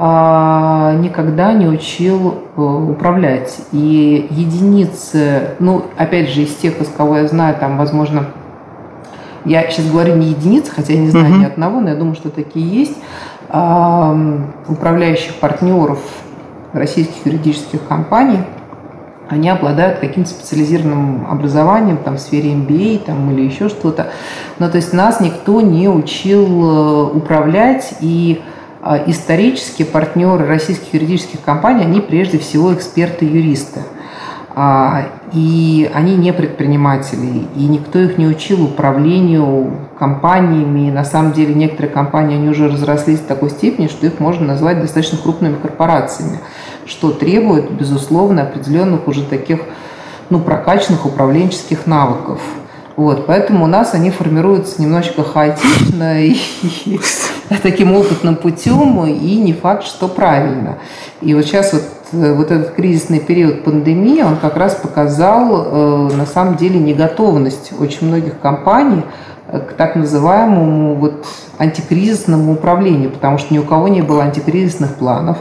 никогда не учил э, управлять. И единицы, ну, опять же, из тех, из кого я знаю, там, возможно, я сейчас говорю не единицы, хотя я не знаю угу. ни одного, но я думаю, что такие есть, управляющих партнеров российских юридических компаний, они обладают каким-то специализированным образованием там, в сфере MBA там, или еще что-то. Но то есть нас никто не учил э, управлять, и исторически партнеры российских юридических компаний, они прежде всего эксперты-юристы. А, и они не предприниматели, и никто их не учил управлению компаниями. На самом деле некоторые компании, они уже разрослись до такой степени, что их можно назвать достаточно крупными корпорациями, что требует, безусловно, определенных уже таких ну, прокачанных управленческих навыков. Вот, поэтому у нас они формируются немножечко хаотично и, таким опытным путем, и не факт, что правильно. И вот сейчас вот Э, вот этот кризисный период пандемии, он как раз показал э, на самом деле неготовность очень многих компаний э, к так называемому вот антикризисному управлению, потому что ни у кого не было антикризисных планов,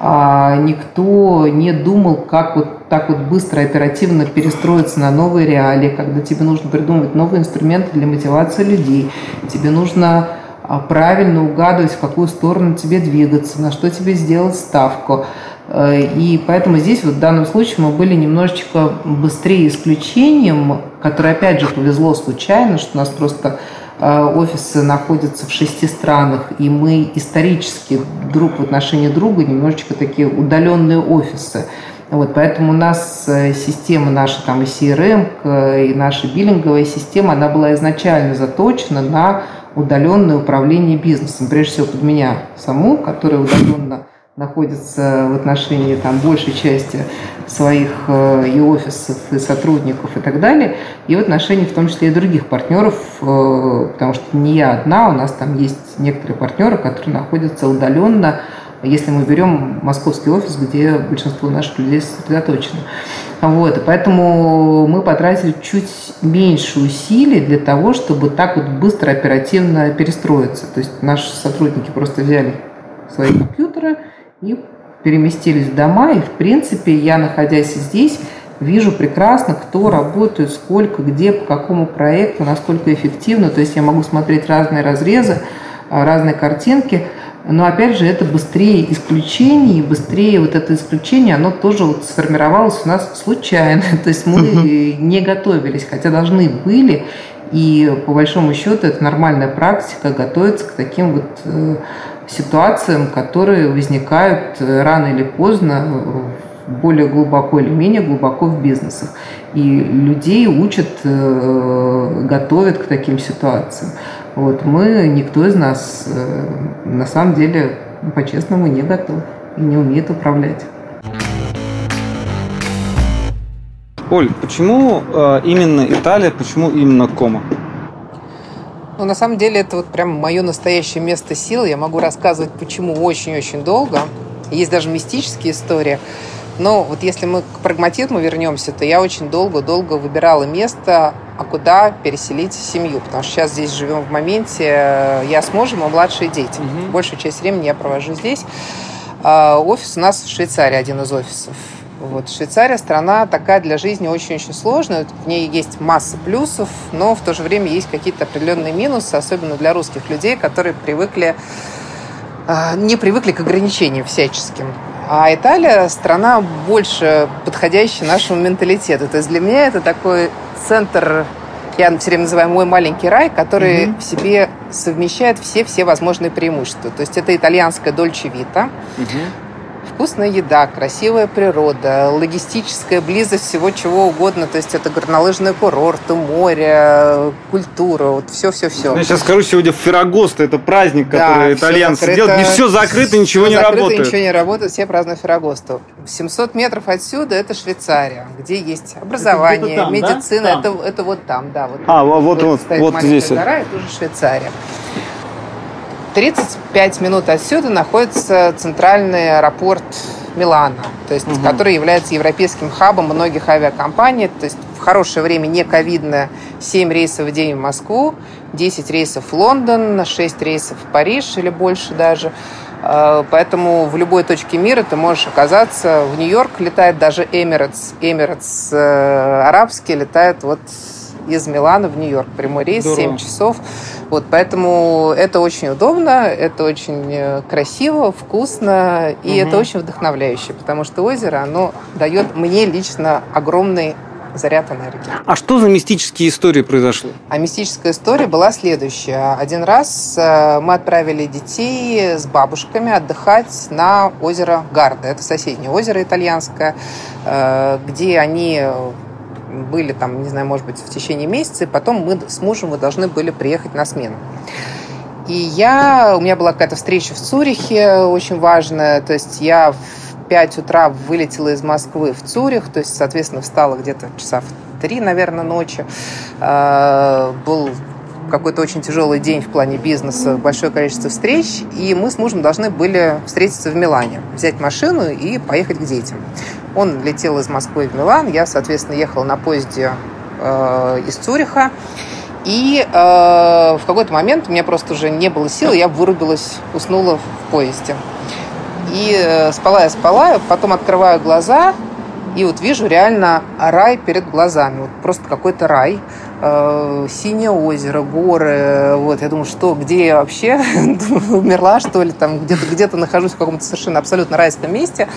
а никто не думал, как вот так вот быстро, оперативно перестроиться на новые реалии, когда тебе нужно придумывать новые инструменты для мотивации людей, тебе нужно а, правильно угадывать, в какую сторону тебе двигаться, на что тебе сделать ставку. Э, и поэтому здесь вот в данном случае мы были немножечко быстрее исключением, которое опять же повезло случайно, что у нас просто э, офисы находятся в шести странах, и мы исторически друг в отношении друга немножечко такие удаленные офисы. Вот, поэтому у нас э, система наша, там и CRM, и наша биллинговая система, она была изначально заточена на удаленное управление бизнесом. Прежде всего под меня саму, которая удаленно находится в отношении там, большей части своих э, и офисов, и сотрудников и так далее, и в отношении в том числе и других партнеров, э, потому что не я одна, у нас там есть некоторые партнеры, которые находятся удаленно, если мы берем московский офис, где большинство наших людей сосредоточено. Вот, поэтому мы потратили чуть меньше усилий для того, чтобы так вот быстро, оперативно перестроиться. То есть наши сотрудники просто взяли свои компьютеры, и переместились в дома. И, в принципе, я, находясь здесь, вижу прекрасно, кто работает, сколько, где, по какому проекту, насколько эффективно. То есть я могу смотреть разные разрезы, а, разные картинки. Но опять же, это быстрее исключений, быстрее вот это исключение, оно тоже вот сформировалось у нас случайно. То есть мы не готовились, хотя должны были. И по большому счету это нормальная практика готовиться к таким вот э, ситуациям, которые возникают э, рано или поздно более глубоко или менее глубоко в бизнесах. И людей учат, э, готовят к таким ситуациям. Вот мы, никто из нас на самом деле по-честному не готов и не умеет управлять. Оль, почему э, именно Италия, почему именно Кома? Ну, на самом деле, это вот прям мое настоящее место силы. Я могу рассказывать, почему очень-очень долго. Есть даже мистические истории. Но вот если мы к прагматизму вернемся, то я очень долго-долго выбирала место, а куда переселить семью. Потому что сейчас здесь живем в моменте, э, я с мужем, а младшие дети. Угу. Большую часть времени я провожу здесь. А, офис у нас в Швейцарии, один из офисов. Вот. Швейцария страна такая для жизни очень-очень сложная. В ней есть масса плюсов, но в то же время есть какие-то определенные минусы, особенно для русских людей, которые привыкли, а, не привыкли к ограничениям всяческим. А Италия страна больше подходящая нашему менталитету. То есть для меня это такой центр, я все время называю мой маленький рай, который mm-hmm. в себе совмещает все-все возможные преимущества. То есть это итальянская дольче вита, mm-hmm вкусная еда, красивая природа, логистическая близость всего чего угодно. То есть это горнолыжный курорт, море, культура, вот все-все-все. Я сейчас скажу, сегодня Феррагоста, это праздник, который да, итальянцы делают. Не все закрыто, ничего все не закрыто, работает. ничего не работает, все празднуют Феррагосту. 700 метров отсюда это Швейцария, где есть образование, там, медицина. Да? Это, это вот там, да. Вот, а, вот, вот, вот, вот здесь. Гора, это уже Швейцария. 35 минут отсюда находится центральный аэропорт Милана, то есть, угу. который является европейским хабом многих авиакомпаний. То есть в хорошее время не ковидное 7 рейсов в день в Москву, 10 рейсов в Лондон, 6 рейсов в Париж или больше даже. А, поэтому в любой точке мира ты можешь оказаться. В Нью-Йорк летает даже Emirates. Emirates э, арабский летает вот из Милана в Нью-Йорк. Прямой рейс, Здорово. 7 часов. Вот, поэтому это очень удобно, это очень э, красиво, вкусно, и угу. это очень вдохновляюще, потому что озеро, оно дает мне лично огромный заряд энергии. А что за мистические истории произошло? А мистическая история была следующая. Один раз э, мы отправили детей с бабушками отдыхать на озеро Гарда. Это соседнее озеро итальянское, э, где они были там, не знаю, может быть, в течение месяца, и потом мы с мужем мы должны были приехать на смену. И я, у меня была какая-то встреча в Цюрихе очень важная, то есть я в 5 утра вылетела из Москвы в Цюрих, то есть, соответственно, встала где-то часа в 3, наверное, ночи. А, был какой-то очень тяжелый день в плане бизнеса, большое количество встреч, и мы с мужем должны были встретиться в Милане, взять машину и поехать к детям. Он летел из Москвы в Милан, я, соответственно, ехала на поезде э, из Цюриха, и э, в какой-то момент у меня просто уже не было сил, я вырубилась, уснула в поезде. И э, спала я, спала, потом открываю глаза, и вот вижу реально рай перед глазами. Вот просто какой-то рай. Э, синее озеро, горы. Вот, я думаю, что, где я вообще? Умерла, что ли? Там где-то где нахожусь в каком-то совершенно абсолютно райском месте.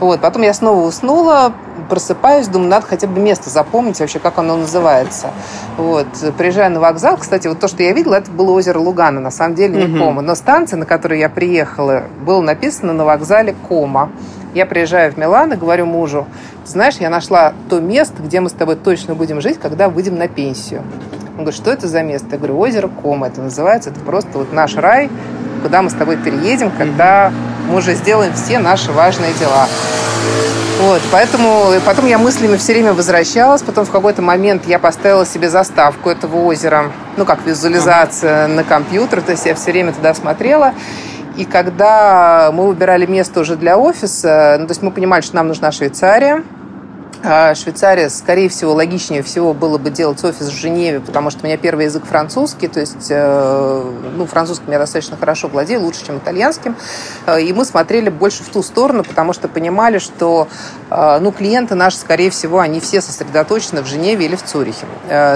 Вот, потом я снова уснула, просыпаюсь, думаю, надо хотя бы место запомнить вообще, как оно называется. Вот, приезжаю на вокзал. Кстати, вот то, что я видела, это было озеро Лугана, на самом деле не Кома. Но станция, на которую я приехала, было написано на вокзале Кома. Я приезжаю в Милан и говорю мужу, знаешь, я нашла то место, где мы с тобой точно будем жить, когда выйдем на пенсию. Он говорит, что это за место? Я говорю, озеро Кома это называется, это просто вот наш рай, куда мы с тобой переедем, когда мы уже сделаем все наши важные дела. Вот, поэтому потом я мыслями все время возвращалась, потом в какой-то момент я поставила себе заставку этого озера, ну, как визуализация на компьютер, то есть я все время туда смотрела, и когда мы выбирали место уже для офиса, ну, то есть мы понимали, что нам нужна Швейцария, Швейцария, скорее всего, логичнее всего было бы делать офис в Женеве, потому что у меня первый язык французский, то есть, э, ну, французским я достаточно хорошо владею, лучше, чем итальянским. Э, и мы смотрели больше в ту сторону, потому что понимали, что, э, ну, клиенты наши, скорее всего, они все сосредоточены в Женеве или в Цюрихе.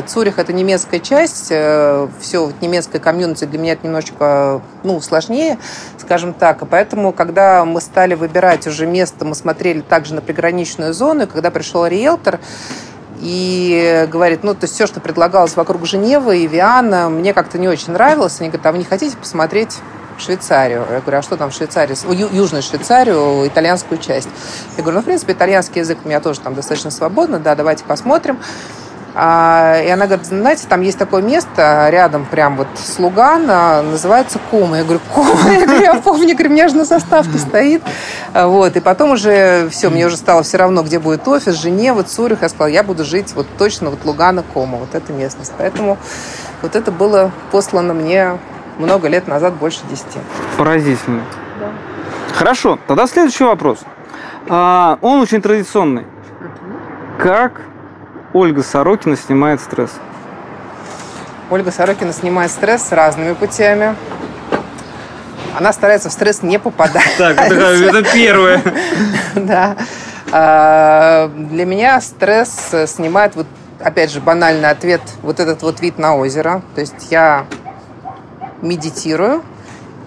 Цюрих – это немецкая часть, все немецкая комьюнити для меня это немножечко, ну, сложнее, скажем так. И поэтому, когда мы стали выбирать уже место, мы смотрели также на приграничную зону, и когда пришел пришел риэлтор и говорит, ну, то есть все, что предлагалось вокруг Женевы и Виана, мне как-то не очень нравилось. Они говорят, а вы не хотите посмотреть Швейцарию. Я говорю, а что там в Швейцарии? Южную Швейцарию, итальянскую часть. Я говорю, ну, в принципе, итальянский язык у меня тоже там достаточно свободно, да, давайте посмотрим. А, и она говорит, знаете, там есть такое место рядом, прям вот с Лугана, называется Кома. Я говорю, Кома? Я говорю, я помню, говорю, у меня же на составке стоит. А, вот, и потом уже все, мне уже стало все равно, где будет офис, Женева, Цюрих. Я сказала, я буду жить вот точно вот Лугана, Кома, вот эта местность. Поэтому вот это было послано мне много лет назад, больше десяти. Поразительно. Да. Хорошо, тогда следующий вопрос. А, он очень традиционный. Как Ольга Сорокина снимает стресс? Ольга Сорокина снимает стресс разными путями. Она старается в стресс не попадать. Так, это, первое. Да. А, для меня стресс снимает вот опять же, банальный ответ, вот этот вот вид на озеро. То есть я медитирую,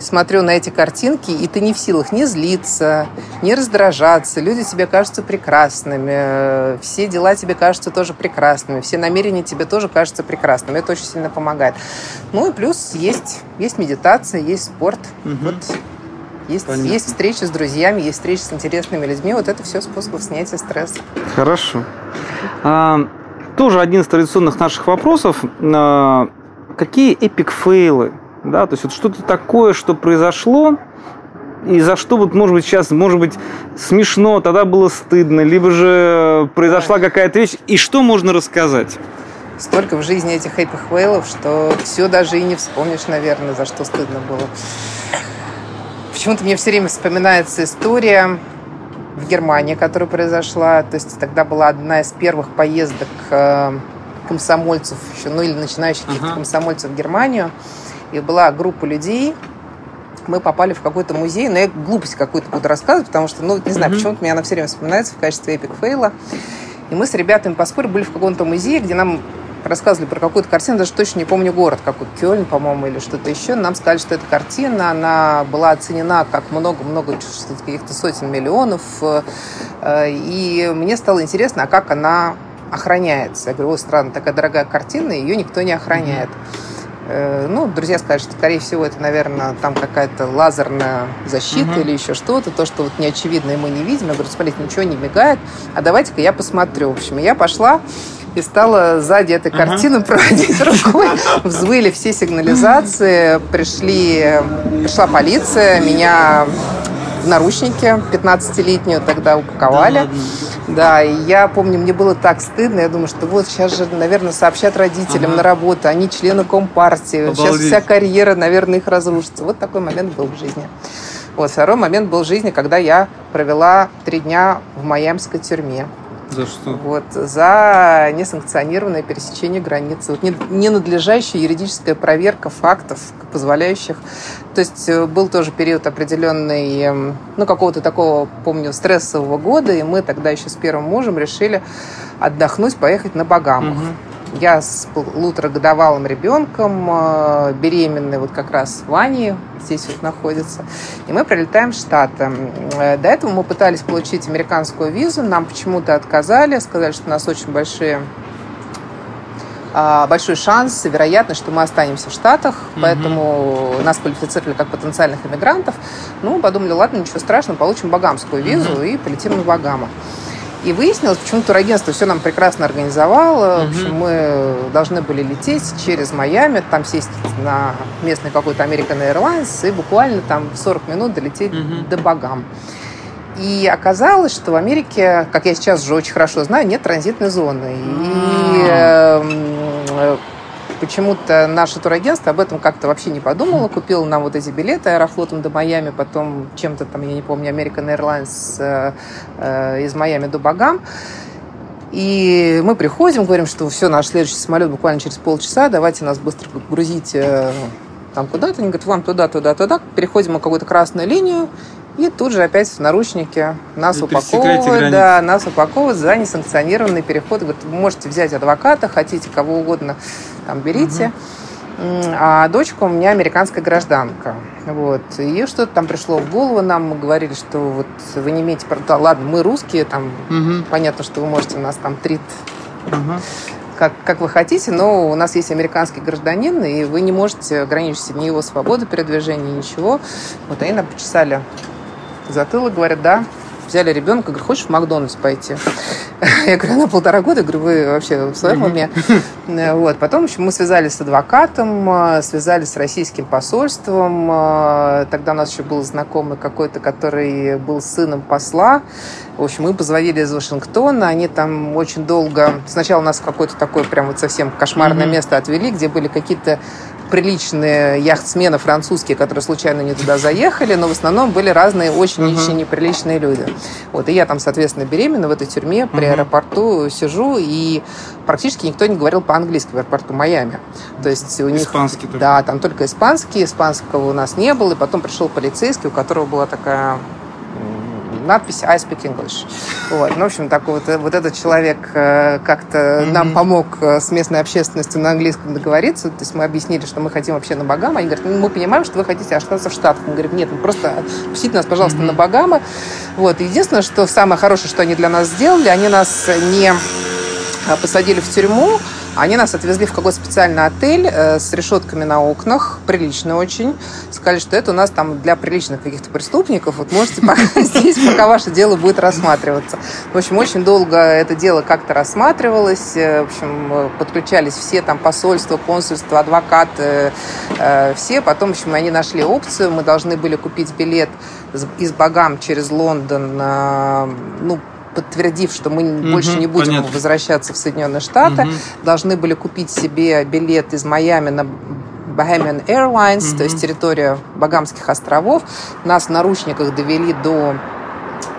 смотрю на эти картинки, и ты не в силах ни злиться, ни раздражаться. Люди тебе кажутся прекрасными, все дела тебе кажутся тоже прекрасными, все намерения тебе тоже кажутся прекрасными. Это очень сильно помогает. Ну и плюс есть, есть медитация, есть спорт. Угу. Вот есть, есть встречи с друзьями, есть встречи с интересными людьми. Вот это все способ снятия стресса. Хорошо. А, тоже один из традиционных наших вопросов. А, какие epic fail ы да, то есть вот что-то такое, что произошло, и за что вот, может быть, сейчас, может быть, смешно, тогда было стыдно, либо же произошла какая-то вещь, и что можно рассказать? Столько в жизни этих epic fail ов, что все даже и не вспомнишь, наверное, за что стыдно было. Почему-то мне все время вспоминается история в Германии, которая произошла. То есть тогда была одна из первых поездок э, комсомольцев еще, ну или начинающих uh-huh. комсомольцев в Германию и была группа людей, мы попали в какой-то музей, но я глупость какую-то буду рассказывать, потому что, ну, не знаю, mm-hmm. почему-то мне она все время вспоминается в качестве эпик фейла. И мы с ребятами поспорили, были в каком-то музее, где нам рассказывали про какую-то картину, даже точно не помню город, какой Кёльн, по-моему, или что-то еще. Нам сказали, что эта картина, она была оценена как много-много, каких-то сотен миллионов. Э, и мне стало интересно, а как она охраняется. Я говорю, ой, странно, такая дорогая картина, ее никто не охраняет. Mm-hmm. Э, ну, друзья скажут, что, скорее всего, это, наверное, там какая-то лазерная защита угу. или еще что-то, то, что вот неочевидно и мы не видим. Я говорю, смотрите, ничего не мигает, а давайте-ка я посмотрю. В общем, я пошла и стала сзади этой картины проводить рукой. Взвыли все сигнализации, пришли, пришла полиция, меня в наручники 15-летнюю тогда упаковали. Да, да, и я помню, мне было так стыдно. Я думаю, что вот сейчас же, наверное, сообщат родителям ага. на работу. Они члены Компартии. Обалдеть. Сейчас вся карьера, наверное, их разрушится. Вот такой момент был в жизни. Вот, второй момент был в жизни, когда я провела три дня в майамской тюрьме. За что? Вот, за несанкционированное пересечение границы. Вот ненадлежащая юридическая проверка фактов, позволяющих... То есть э, был тоже период определенный, эм, ну, какого-то такого, помню, стрессового года, и мы тогда еще с первым мужем решили отдохнуть, поехать на Багамах. Угу. Я с полуторагодовалым ребенком, э, беременной вот как раз Ваней, здесь вот находится. И мы прилетаем в Штаты. Э, до этого мы пытались получить американскую визу, нам почему-то отказали, сказали, что у нас очень большие а, большой шанс и вероятность, что мы останемся в Штатах, mm-hmm. поэтому нас квалифицировали как потенциальных иммигрантов. Ну, подумали, ладно, ничего страшного, получим багамскую визу mm-hmm. и полетим на Багамы. И выяснилось, почему турагентство все нам прекрасно организовало. Mm-hmm. В общем, мы должны были лететь через Майами, там сесть на местный какой-то American Airlines и буквально там 40 минут долететь mm-hmm. до Багам. И оказалось, что в Америке, как я сейчас уже очень хорошо знаю, нет транзитной зоны. И э, Почему-то наше турагентство об этом как-то вообще не подумало. Купил нам вот эти билеты аэрофлотом до Майами, потом чем-то там, я не помню, American Airlines э, э, из Майами до Багам. И мы приходим, говорим, что все, наш следующий самолет буквально через полчаса, давайте нас быстро грузить э, там куда-то. Они говорят, вам туда, туда, туда. Переходим на какую-то красную линию, и тут же опять в наручники нас Вы упаковывают, да, нас упаковывают за несанкционированный переход. Говорят, вы можете взять адвоката, хотите кого угодно, там берите. Угу. А дочка у меня американская гражданка. Вот. И что-то там пришло в голову нам. Мы говорили, что вот вы не имеете права. ладно, мы русские, там угу. понятно, что вы можете нас там трит угу. как, как вы хотите, но у нас есть американский гражданин, и вы не можете ограничить ни его свободу передвижения, ничего. Вот они нам почесали затылок, говорят, да, взяли ребенка, говорю, хочешь в Макдональдс пойти? Я говорю, на полтора года, говорю, вы вообще в своем уме? Вот. Потом в общем, мы связались с адвокатом, э, связались с российским посольством. Э, тогда у нас еще был знакомый какой-то, который был сыном посла. В общем, мы позвонили из Вашингтона, они там очень долго... Сначала нас в какое-то такое прям вот совсем кошмарное место отвели, где были какие-то приличные яхтсмены французские, которые случайно не туда заехали, но в основном были разные очень uh-huh. очень неприличные люди. Вот, и я там, соответственно, беременна в этой тюрьме при uh-huh. аэропорту сижу, и практически никто не говорил по-английски в аэропорту Майами. То есть у них... Испанский только. Да, там только испанский, испанского у нас не было, и потом пришел полицейский, у которого была такая надпись I speak English. Вот. Ну, в общем, такой вот, вот этот человек э, как-то mm-hmm. нам помог э, с местной общественностью на английском договориться. То есть мы объяснили, что мы хотим вообще на Багамы. Они говорят, ну, мы понимаем, что вы хотите остаться в Штатах. Мы говорим, нет, ну просто отпустите нас, пожалуйста, mm-hmm. на Багамы. Вот. Единственное, что самое хорошее, что они для нас сделали, они нас не э, посадили в тюрьму, они нас отвезли в какой-то специальный отель э, с решетками на окнах, прилично очень. Сказали, что это у нас там для приличных каких-то преступников. Вот можете пока здесь, пока ваше дело будет рассматриваться. В общем, очень долго это дело как-то рассматривалось. Э, в общем, э, подключались все там посольства, консульства, адвокаты, все. Потом, в общем, они нашли опцию. Мы должны были купить билет из Багам через Лондон, ну, подтвердив, что мы угу, больше не будем понятно. возвращаться в Соединенные Штаты, угу. должны были купить себе билет из Майами на Bahamian Airlines, mm то есть территория Багамских островов. Нас в наручниках довели до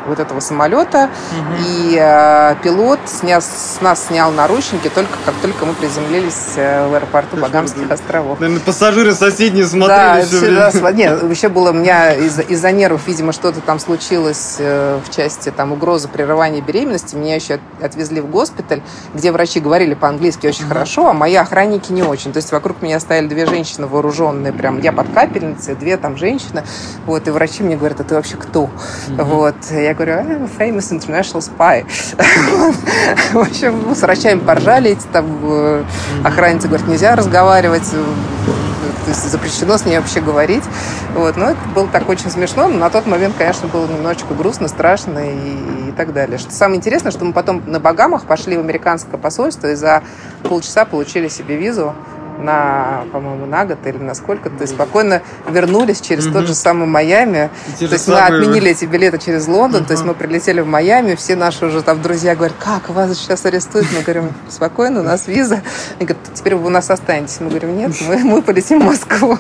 вот этого самолета. Угу. И э, пилот снял, с нас снял наручники только как только мы приземлились э, в аэропорту Багамских островов. Наверное, пассажиры соседние смотрели да, все время. Да, нет, еще было у меня из- из-за нервов, видимо, что-то там случилось э, в части там угрозы прерывания беременности. Меня еще отвезли в госпиталь, где врачи говорили по-английски очень угу. хорошо, а мои охранники не очень. То есть вокруг меня стояли две женщины вооруженные, прям я под капельницей, две там женщины. Вот, и врачи мне говорят, а ты вообще кто? Угу. Вот, я говорю, I'm famous international spy. В общем, ну, с врачами поржали, эти там э, охранницы говорят, нельзя разговаривать, э, то есть запрещено с ней вообще говорить. Вот. Но это было так очень смешно, но на тот момент, конечно, было немножечко грустно, страшно и, и так далее. Что самое интересное, что мы потом на Багамах пошли в американское посольство и за полчаса получили себе визу на, по-моему, на год или на сколько, то есть спокойно вернулись через угу. тот же самый Майами. то есть мы отменили эти билеты через Лондон, угу. то есть мы прилетели в Майами, все наши уже там друзья говорят, как вас сейчас арестуют? Мы говорим, спокойно, у нас виза. Они говорят, теперь вы у нас останетесь. Мы говорим, нет, мы, мы полетим в Москву.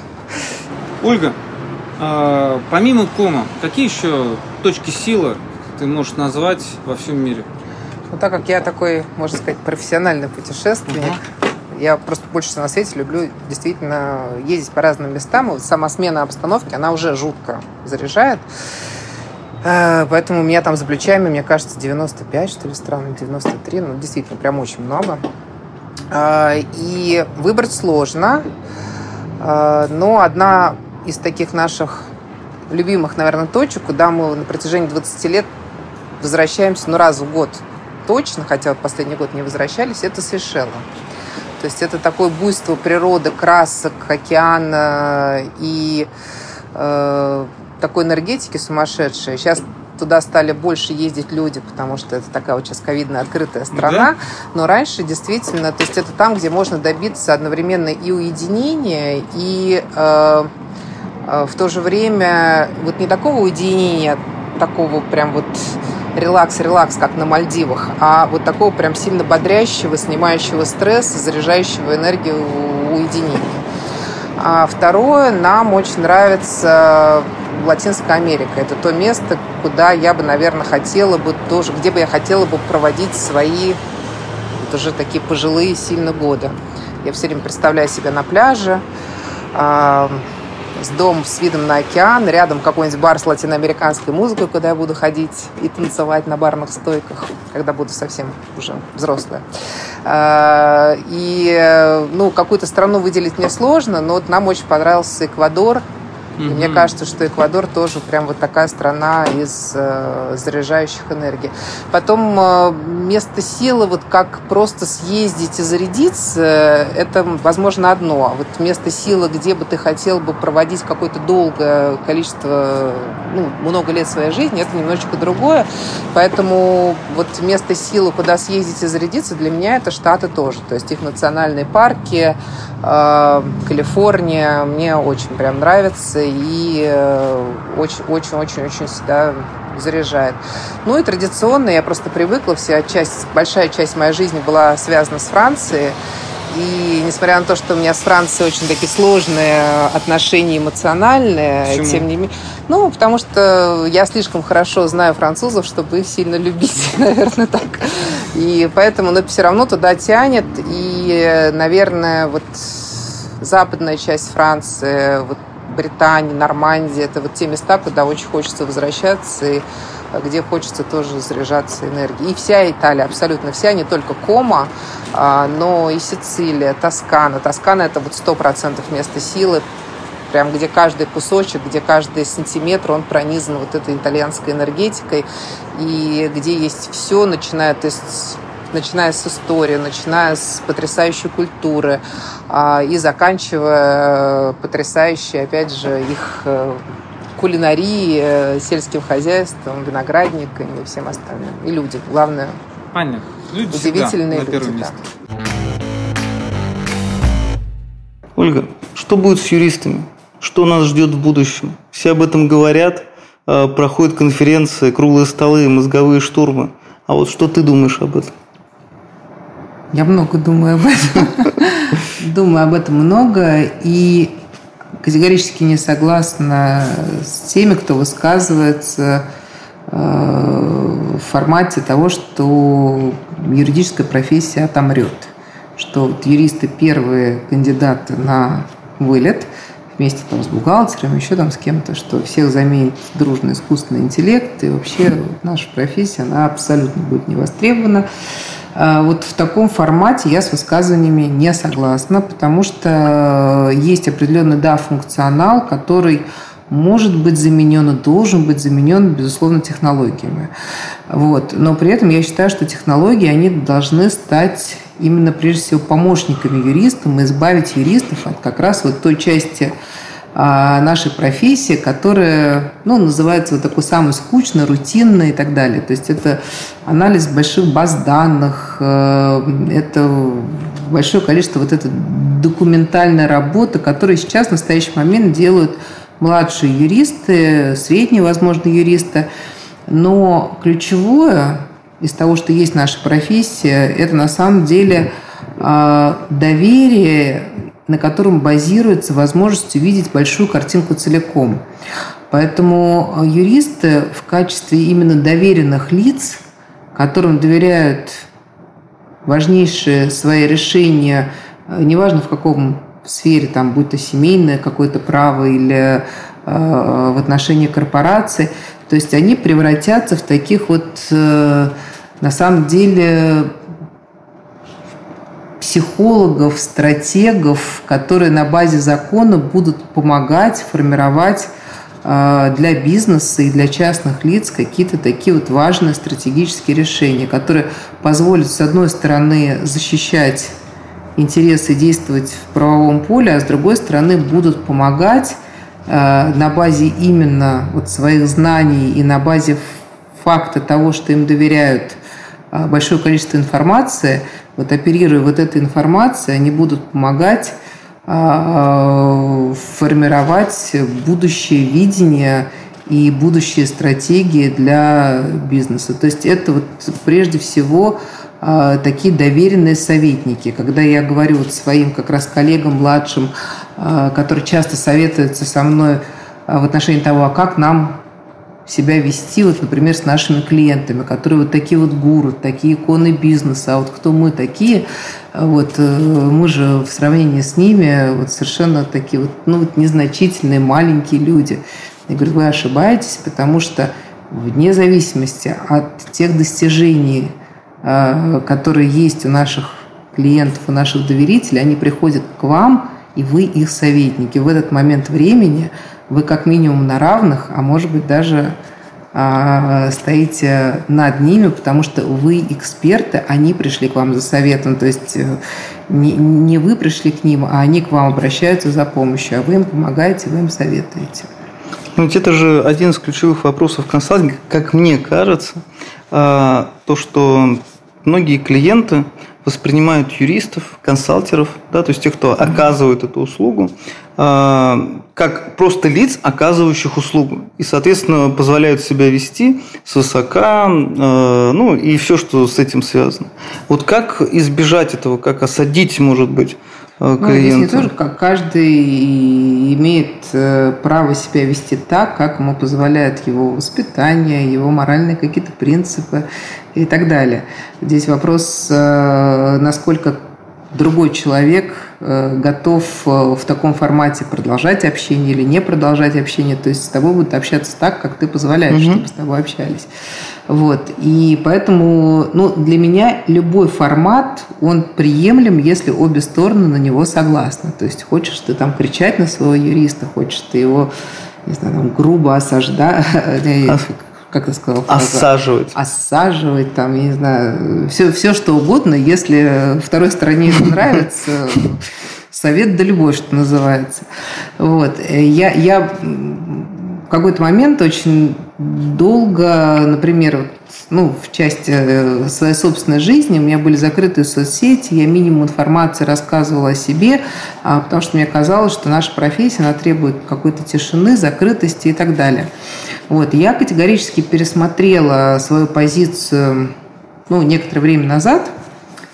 Ольга, а, помимо кома, какие еще точки силы ты можешь назвать во всем мире? Ну, так как я такой, можно сказать, профессиональный путешественник, uh-huh. Я просто больше всего на свете люблю действительно ездить по разным местам. Вот сама смена обстановки, она уже жутко заряжает. Э, поэтому у меня там за плечами, мне кажется, 95, что ли, стран, 93. Ну, действительно, прям очень много. Э, и выбрать сложно. Э, но одна из таких наших любимых, наверное, точек, куда мы на протяжении 20 лет возвращаемся, ну, раз в год точно, хотя вот последний год не возвращались, это Сейшелы. То есть это такое буйство природы, красок, океана и э, такой энергетики сумасшедшей. Сейчас туда стали больше ездить люди, потому что это такая вот сейчас ковидная открытая страна. Да? Но раньше действительно, то есть это там, где можно добиться одновременно и уединения, и э, э, в то же время вот не такого уединения, такого прям вот релакс-релакс, как на Мальдивах, а вот такого прям сильно бодрящего, снимающего стресс, заряжающего энергию уединения. А второе, нам очень нравится Латинская Америка. Это то место, куда я бы, наверное, хотела бы тоже, где бы я хотела бы проводить свои вот уже такие пожилые сильно годы. Я все время представляю себя на пляже, с домом с видом на океан, рядом какой-нибудь бар с латиноамериканской музыкой, куда я буду ходить и танцевать на барных стойках, когда буду совсем уже взрослая. А, и, ну, какую-то страну выделить мне сложно, но вот нам очень понравился Эквадор, Mm-hmm. И мне кажется, что Эквадор тоже прям вот такая страна из э, заряжающих энергии. Потом э, место силы, вот как просто съездить и зарядиться, это, возможно, одно. А вот место силы, где бы ты хотел бы проводить какое-то долгое количество, ну, много лет своей жизни, это немножечко другое. Поэтому вот место силы, куда съездить и зарядиться, для меня это Штаты тоже. То есть их национальные парки, э, Калифорния, мне очень прям нравится и очень-очень-очень-очень всегда заряжает. Ну и традиционно я просто привыкла, вся часть, большая часть моей жизни была связана с Францией. И несмотря на то, что у меня с Францией очень такие сложные отношения эмоциональные, Почему? тем не менее. Ну, потому что я слишком хорошо знаю французов, чтобы их сильно любить, наверное, так. И поэтому, но все равно туда тянет. И, наверное, вот западная часть Франции, вот Британия, Нормандия. Это вот те места, куда очень хочется возвращаться и э, где хочется тоже заряжаться энергией. И вся Италия, абсолютно вся, не только Кома, а, но и Сицилия, Тоскана. Тоскана – это вот сто процентов место силы, прям где каждый кусочек, где каждый сантиметр, он пронизан вот этой итальянской энергетикой, и где есть все, начиная, то есть начиная с истории, начиная с потрясающей культуры а, и заканчивая потрясающей, опять же, их э, кулинарией, э, сельским хозяйством, виноградниками и всем остальным. И люди, главное. Понятно. Люди удивительные всегда люди. Да. Ольга, что будет с юристами? Что нас ждет в будущем? Все об этом говорят, э, проходят конференции, круглые столы, мозговые штурмы. А вот что ты думаешь об этом? Я много думаю об этом. Думаю об этом много и категорически не согласна с теми, кто высказывается э, в формате того, что юридическая профессия отомрет. Что вот юристы первые кандидаты на вылет вместе там с бухгалтером, еще там с кем-то, что всех заменит дружный искусственный интеллект, и вообще наша профессия, она абсолютно будет не востребована. А, вот в таком формате я с высказываниями не согласна, потому что есть определенный, да, функционал, который может быть заменен и должен быть заменен, безусловно, технологиями. Вот. Но при этом я считаю, что технологии, они должны стать именно, прежде всего, помощниками юристам и избавить юристов от как раз вот той части а, нашей профессии, которая ну, называется вот такой самый скучный, рутинный и так далее. То есть это анализ больших баз данных, э, это большое количество вот этой документальной работы, которую сейчас в настоящий момент делают младшие юристы, средние, возможно, юристы. Но ключевое из того, что есть наша профессия, это на самом деле а, доверие на котором базируется возможность увидеть большую картинку целиком. Поэтому юристы в качестве именно доверенных лиц, которым доверяют важнейшие свои решения, неважно в каком сфере, там, будь то семейное какое-то право или э, в отношении корпорации, то есть они превратятся в таких вот, э, на самом деле, психологов, стратегов, которые на базе закона будут помогать формировать э, для бизнеса и для частных лиц какие-то такие вот важные стратегические решения, которые позволят, с одной стороны, защищать интересы действовать в правовом поле, а с другой стороны, будут помогать э, на базе именно вот своих знаний и на базе факта того, что им доверяют э, большое количество информации, вот оперируя вот этой информацией, они будут помогать а, формировать будущее видение и будущие стратегии для бизнеса. То есть это вот прежде всего такие доверенные советники. Когда я говорю вот своим как раз коллегам младшим, а, которые часто советуются со мной в отношении того, а как нам себя вести, вот, например, с нашими клиентами, которые вот такие вот гуру, такие иконы бизнеса, а вот кто мы такие, вот э, мы же в сравнении с ними вот совершенно такие вот, ну, вот незначительные, маленькие люди. Я говорю, вы ошибаетесь, потому что вне зависимости от тех достижений, которые есть у наших клиентов, у наших доверителей, они приходят к вам, и вы их советники. В этот момент времени – вы как минимум на равных, а может быть даже а, стоите над ними, потому что вы эксперты, они пришли к вам за советом. То есть э, не, не вы пришли к ним, а они к вам обращаются за помощью, а вы им помогаете, вы им советуете. Ну, это же один из ключевых вопросов консалтинга, как мне кажется, а, то, что многие клиенты воспринимают юристов, консалтеров, да, то есть тех, кто оказывает эту услугу, а, как просто лиц, оказывающих услугу. И, соответственно, позволяют себя вести свысока, а, ну и все, что с этим связано. Вот как избежать этого, как осадить, может быть, клиента? Ну, здесь не тоже, как каждый имеет э, право себя вести так, как ему позволяет его воспитание, его моральные какие-то принципы и так далее. Здесь вопрос, э, насколько другой человек э, готов э, в таком формате продолжать общение или не продолжать общение, то есть с тобой будут общаться так, как ты позволяешь, угу. чтобы с тобой общались. Вот. И поэтому ну, для меня любой формат, он приемлем, если обе стороны на него согласны. То есть хочешь ты там кричать на своего юриста, хочешь ты его не знаю, там, грубо осаждать, как ты сказал? Осаживать. Осаживать, там, я не знаю, все, все что угодно, если второй стороне это нравится, совет да любовь, что называется. Вот. Я, я в какой-то момент очень долго, например, ну, в части э, своей собственной жизни, у меня были закрытые соцсети, я минимум информации рассказывала о себе, а, потому что мне казалось, что наша профессия, она требует какой-то тишины, закрытости и так далее. Вот. Я категорически пересмотрела свою позицию ну, некоторое время назад,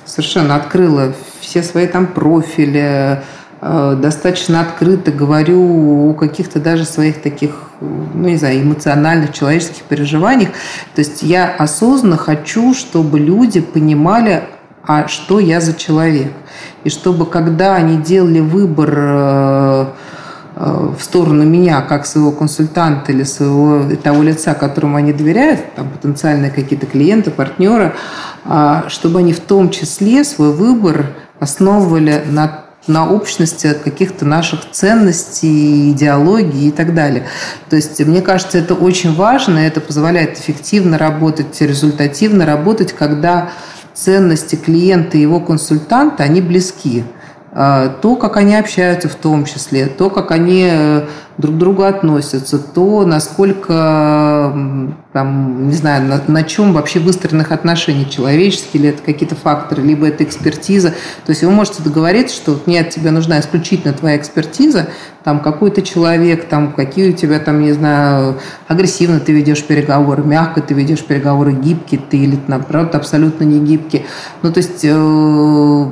совершенно открыла все свои там профили, достаточно открыто говорю о каких-то даже своих таких, ну, не знаю, эмоциональных, человеческих переживаниях. То есть я осознанно хочу, чтобы люди понимали, а что я за человек. И чтобы, когда они делали выбор э, Э, в сторону меня как своего консультанта или своего того лица, которому они доверяют, там, потенциальные какие-то клиенты, партнеры, а, чтобы они в том числе свой выбор основывали на на общности каких-то наших ценностей, идеологии и так далее. То есть, мне кажется, это очень важно, это позволяет эффективно работать, результативно работать, когда ценности клиента и его консультанта, они близки. А, то, как они общаются в том числе, то, как они э, друг к другу относятся, то, насколько, там, не знаю, на, на чем вообще выстроенных отношений, человеческие ли это какие-то факторы, либо это экспертиза. То есть вы можете договориться, что нет, тебе нужна исключительно твоя экспертиза, там какой то человек, там какие у тебя там, не знаю, агрессивно ты ведешь переговоры, мягко ты ведешь переговоры, гибкий ты или наоборот абсолютно не гибкий. Ну, то есть э,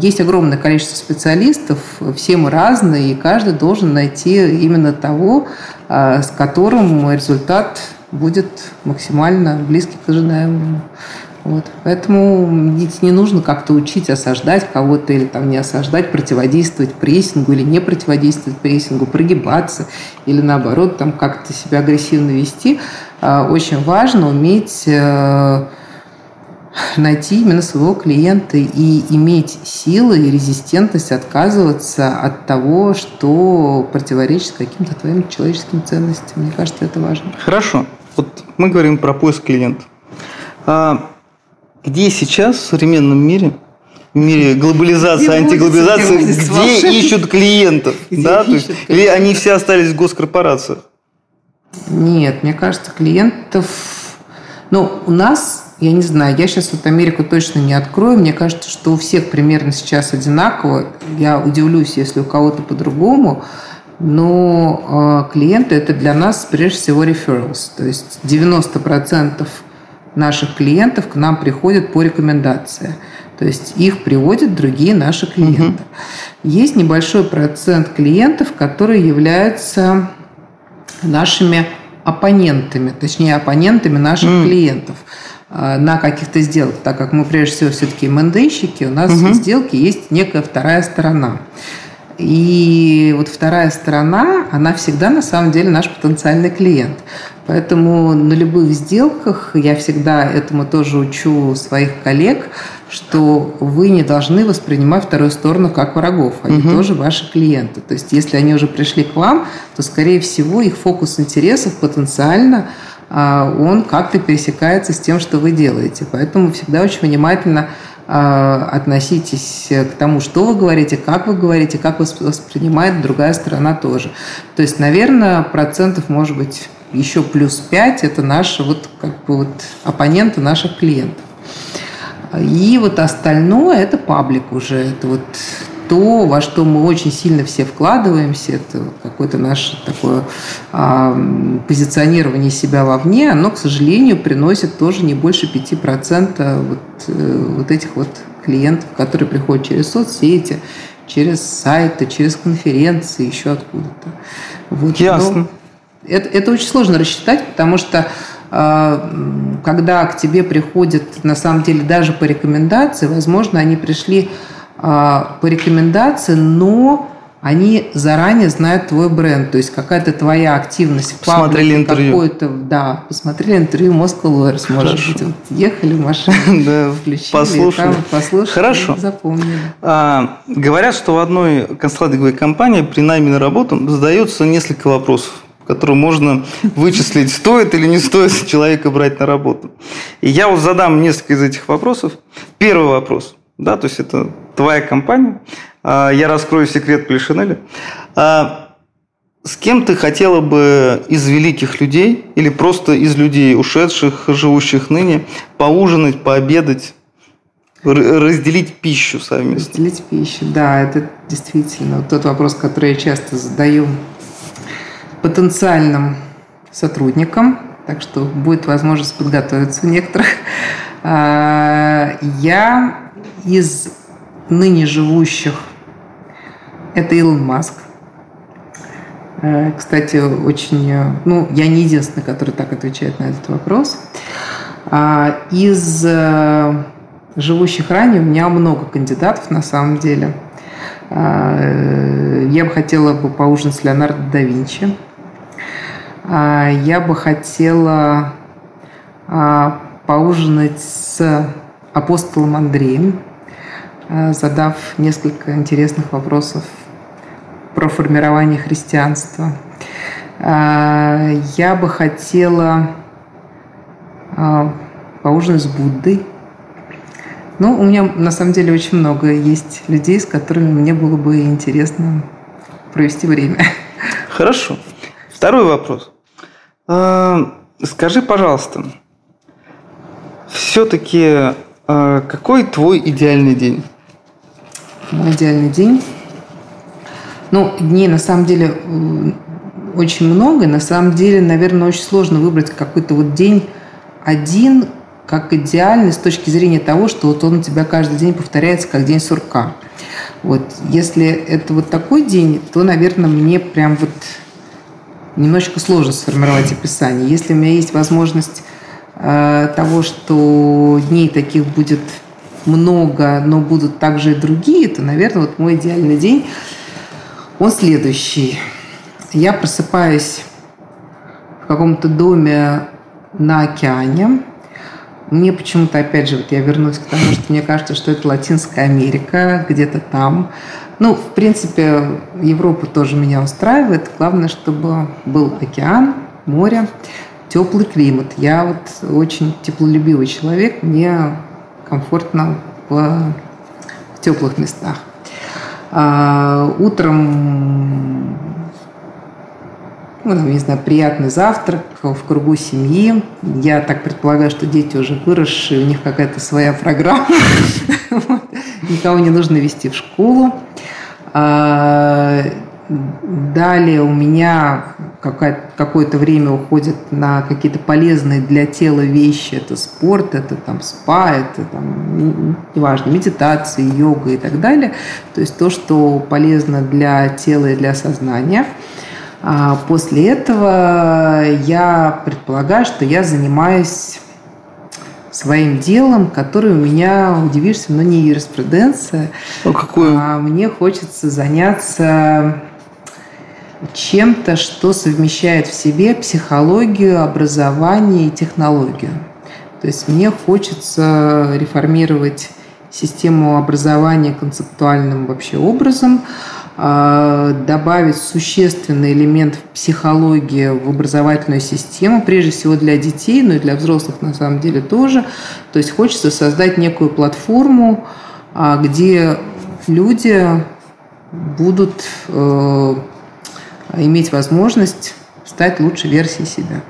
есть огромное количество специалистов, все мы разные, и каждый должен найти именно того, э, с которым результат будет максимально близкий к ожидаемому. Вот. Поэтому не нужно как-то учить осаждать кого-то или там не осаждать, противодействовать прессингу или не противодействовать прессингу, прогибаться или наоборот там как-то себя агрессивно вести. А, очень важно уметь э, найти именно своего клиента и иметь силы и резистентность отказываться от того, что противоречит каким-то твоим человеческим ценностям. Мне кажется, это важно. Хорошо. Вот мы говорим про поиск клиента. А где сейчас в современном мире, в мире глобализации, где антиглобализации, где ищут клиентов? Где да? Ищут То есть, или они все остались в госкорпорациях? Нет, мне кажется, клиентов... Ну, у нас, я не знаю, я сейчас вот Америку точно не открою. Мне кажется, что у всех примерно сейчас одинаково. Я удивлюсь, если у кого-то по-другому. Но э, клиенты – это для нас прежде всего referrals. То есть 90% наших клиентов к нам приходят по рекомендации. То есть их приводят другие наши клиенты. Угу. Есть небольшой процент клиентов, которые являются нашими оппонентами, точнее оппонентами наших mm. клиентов на каких-то сделках, так как мы прежде всего все-таки МНДщики, у нас угу. в сделке есть некая вторая сторона. И вот вторая сторона, она всегда на самом деле наш потенциальный клиент. Поэтому на любых сделках я всегда этому тоже учу своих коллег, что вы не должны воспринимать вторую сторону как врагов. Они угу. тоже ваши клиенты. То есть если они уже пришли к вам, то, скорее всего, их фокус интересов потенциально он как-то пересекается с тем, что вы делаете. Поэтому всегда очень внимательно а, относитесь к тому, что вы говорите, как вы говорите, как вас воспринимает другая сторона тоже. То есть, наверное, процентов может быть еще плюс 5 – это наши вот как бы вот оппоненты наших клиентов. И вот остальное – это паблик уже, это вот то, во что мы очень сильно все вкладываемся, это какое-то наше такое а, позиционирование себя вовне, оно, к сожалению, приносит тоже не больше 5% вот, э, вот этих вот клиентов, которые приходят через соцсети, через сайты, через конференции, еще откуда-то. Вот. Ясно. это, это очень сложно рассчитать, потому что а, когда к тебе приходят, на самом деле, даже по рекомендации, возможно, они пришли по рекомендации, но они заранее знают твой бренд, то есть какая-то твоя активность в посмотрели интервью, какой-то, да, посмотрели интервью Moscow Lawyers, может Хорошо. быть, вот ехали в машине, да, включили, послушали, там, послушали, Хорошо. запомнили. А, говорят, что в одной консалтинговой компании при найме на работу задается несколько вопросов которые можно вычислить, стоит или не стоит человека брать на работу. И я вот задам несколько из этих вопросов. Первый вопрос да, то есть это твоя компания. А, я раскрою секрет Полишинеля. А, с кем ты хотела бы из великих людей или просто из людей, ушедших, живущих ныне, поужинать, пообедать, разделить пищу совместно? Разделить пищу, да, это действительно вот тот вопрос, который я часто задаю потенциальным сотрудникам, так что будет возможность подготовиться у некоторых. А, я из ныне живущих это Илон Маск. Э, кстати, очень... Ну, я не единственный, который так отвечает на этот вопрос. А из э, живущих ранее у меня много кандидатов, на самом деле. А, я бы хотела бы поужинать с Леонардо да Винчи. А, я бы хотела поужинать с апостолом Андреем. Э, задав несколько интересных вопросов про формирование христианства. Э, я бы хотела э, поужинать с Буддой. Ну, у меня на самом деле очень много есть людей, с которыми мне было бы интересно провести время. Хорошо. Второй вопрос. Скажи, пожалуйста, все-таки какой твой идеальный день? Мой идеальный день. Ну, дней на самом деле очень много. На самом деле, наверное, очень сложно выбрать какой-то вот день один как идеальный с точки зрения того, что вот он у тебя каждый день повторяется как день сурка. Вот. Если это вот такой день, то, наверное, мне прям вот немножечко сложно сформировать описание. Если у меня есть возможность э, того, что дней таких будет много, но будут также и другие, то, наверное, вот мой идеальный день, он следующий. Я просыпаюсь в каком-то доме на океане. Мне почему-то, опять же, вот я вернусь к тому, что мне кажется, что это Латинская Америка, где-то там. Ну, в принципе, Европа тоже меня устраивает. Главное, чтобы был океан, море, теплый климат. Я вот очень теплолюбивый человек. Мне комфортно в, в теплых местах. А, утром ну, не знаю, приятный завтрак в кругу семьи. Я так предполагаю, что дети уже выросшие, у них какая-то своя программа. Никого не нужно вести в школу. Далее у меня какое-то время уходит на какие-то полезные для тела вещи. Это спорт, это там спа, это там, неважно, медитация, йога и так далее. То есть то, что полезно для тела и для сознания. А после этого я предполагаю, что я занимаюсь своим делом, которое у меня, удивишься, но не юриспруденция. А какое? А мне хочется заняться чем-то, что совмещает в себе психологию, образование и технологию. То есть мне хочется реформировать систему образования концептуальным вообще образом, а, добавить существенный элемент психологии в образовательную систему, прежде всего для детей, но и для взрослых на самом деле тоже. То есть хочется создать некую платформу, а, где люди будут э, иметь возможность стать лучшей версией себя.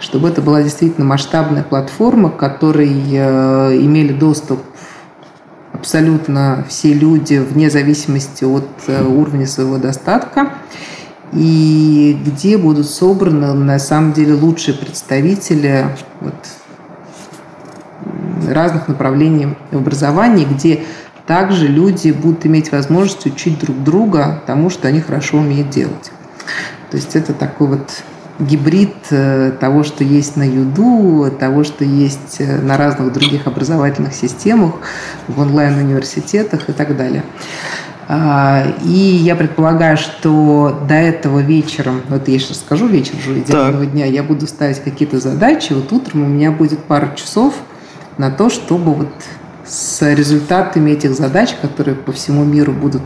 Чтобы это была действительно масштабная платформа, к которой э, имели доступ абсолютно все люди вне зависимости от э, уровня своего достатка и где будут собраны на самом деле лучшие представители вот, разных направлений в образовании, где также люди будут иметь возможность учить друг друга тому, что они хорошо умеют делать. То есть это такой вот гибрид э, того, что есть на Юду, того, что есть э, на разных других образовательных системах, в онлайн-университетах и так далее. А, и я предполагаю, что до этого вечером, вот я сейчас скажу вечер уже идеального так. дня, я буду ставить какие-то задачи. Вот утром у меня будет пару часов на то, чтобы вот с результатами этих задач, которые по всему миру будут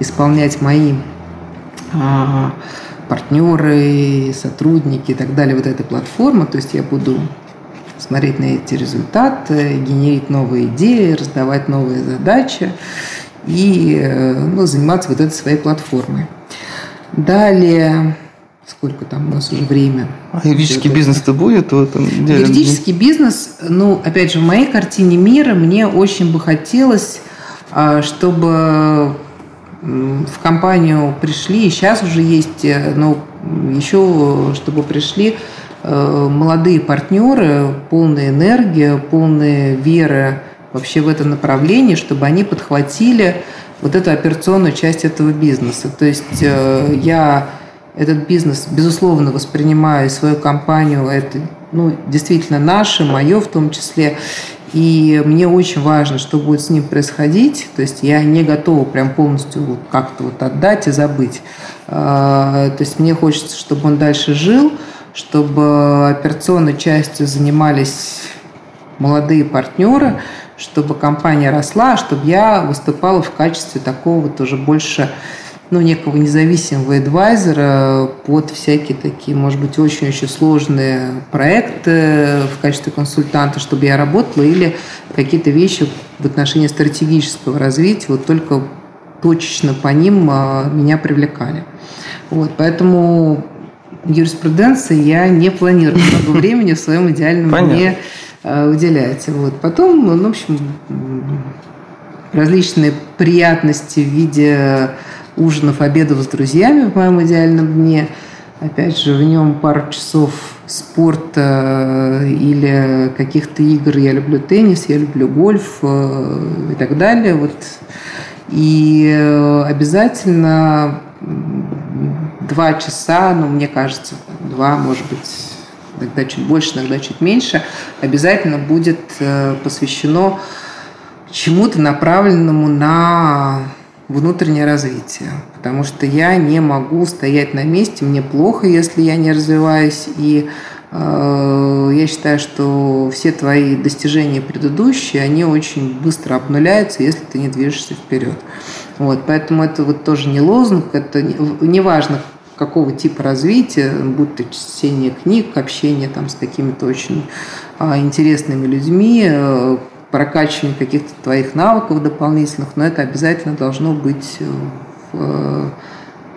исполнять мои а, партнеры, сотрудники и так далее вот этой платформы. То есть я буду смотреть на эти результаты, генерить новые идеи, раздавать новые задачи и э, ну, заниматься вот этой своей платформой. Далее, сколько там у нас уже время? А юридический бизнес-то будет в этом деле? Юридический бизнес, ну, опять же, в моей картине мира мне очень бы хотелось, а, чтобы в компанию пришли, и сейчас уже есть, э, но еще чтобы пришли э, молодые партнеры, полные энергии, полные веры вообще в это направление, чтобы они подхватили вот эту операционную часть этого бизнеса. То есть э, я этот бизнес, безусловно, воспринимаю свою компанию, это ну, действительно наше, мое в том числе. И мне очень важно, что будет с ним происходить. То есть я не готова прям полностью вот как-то вот отдать и забыть. А, то есть мне хочется, чтобы он дальше жил, чтобы операционной частью занимались молодые партнеры, чтобы компания росла, чтобы я выступала в качестве такого вот уже больше ну, некого независимого адвайзера под всякие такие, может быть, очень-очень сложные проекты в качестве консультанта, чтобы я работала, или какие-то вещи в отношении стратегического развития, вот только точечно по ним а, меня привлекали. Вот, поэтому юриспруденции я не планирую много времени в своем идеальном мне уделять. Вот. Потом, ну, в общем, различные приятности в виде ужинов, обедов с друзьями в моем идеальном дне. Опять же, в нем пару часов спорта или каких-то игр. Я люблю теннис, я люблю гольф э, и так далее. Вот. И э, обязательно два часа, ну, мне кажется, два, может быть, иногда чуть больше, иногда чуть меньше, обязательно будет э, посвящено чему-то направленному на внутреннее развитие. Потому что я не могу стоять на месте, мне плохо, если я не развиваюсь. И э, я считаю, что все твои достижения предыдущие, они очень быстро обнуляются, если ты не движешься вперед. Вот, поэтому это вот тоже не лозунг, это не, не какого типа развития, будь то чтение книг, общение там с какими-то очень а, интересными людьми, прокачивание каких-то твоих навыков дополнительных, но это обязательно должно быть э, в,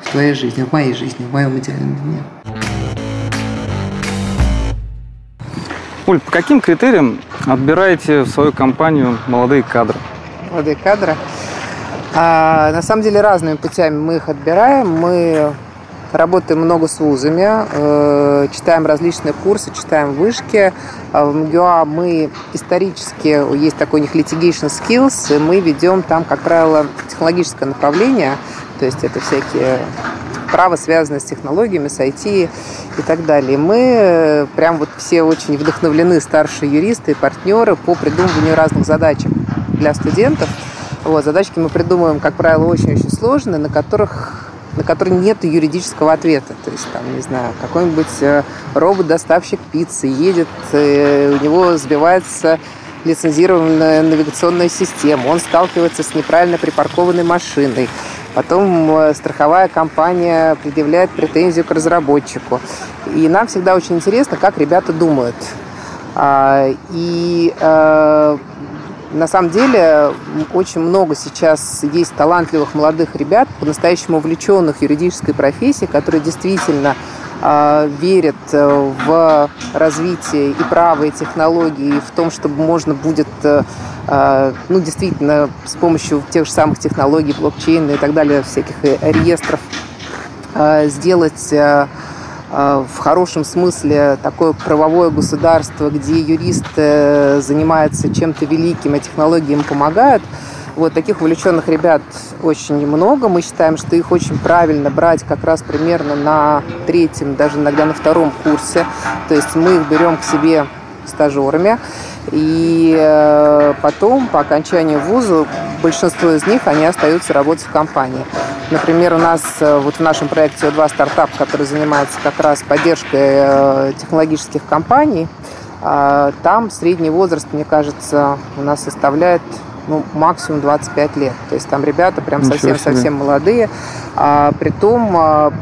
в твоей жизни, в моей жизни, в моем идеальном дне. Оль, по каким критериям отбираете в свою компанию молодые кадры? Молодые кадры? А, на самом деле разными путями мы их отбираем. Мы Работаем много с вузами, э, читаем различные курсы, читаем вышки. А в МГУА мы исторически, есть такой у них litigation skills, и мы ведем там, как правило, технологическое направление, то есть это всякие право, связанное с технологиями, с IT и так далее. Мы э, прям вот все очень вдохновлены, старшие юристы и партнеры, по придумыванию разных задачек для студентов. Вот, задачки мы придумываем, как правило, очень-очень сложные, на которых на которые нет юридического ответа. То есть, там, не знаю, какой-нибудь э, робот-доставщик пиццы едет, у него сбивается лицензированная навигационная система, он сталкивается с неправильно припаркованной машиной, потом э, страховая компания предъявляет претензию к разработчику. И нам всегда очень интересно, как ребята думают. А, и э, на самом деле очень много сейчас есть талантливых молодых ребят, по-настоящему увлеченных юридической профессией, которые действительно а, верят э, в развитие и права, и технологий, и в том, чтобы можно будет э, а, ну, действительно, с помощью тех же самых технологий, блокчейна и так далее, всяких реестров, а, сделать в хорошем смысле такое правовое государство, где юристы занимаются чем-то великим, а технологии им помогают – вот таких увлеченных ребят очень много. Мы считаем, что их очень правильно брать как раз примерно на третьем, даже иногда на втором курсе. То есть мы их берем к себе стажерами. И э, потом, по окончанию вуза, большинство из них, они остаются работать в компании. Например, у нас э, вот в нашем проекте О2 стартап, который занимается как раз поддержкой э, технологических компаний, там средний возраст, мне кажется, у нас составляет ну, максимум 25 лет. То есть там ребята прям совсем-совсем молодые. А, притом а,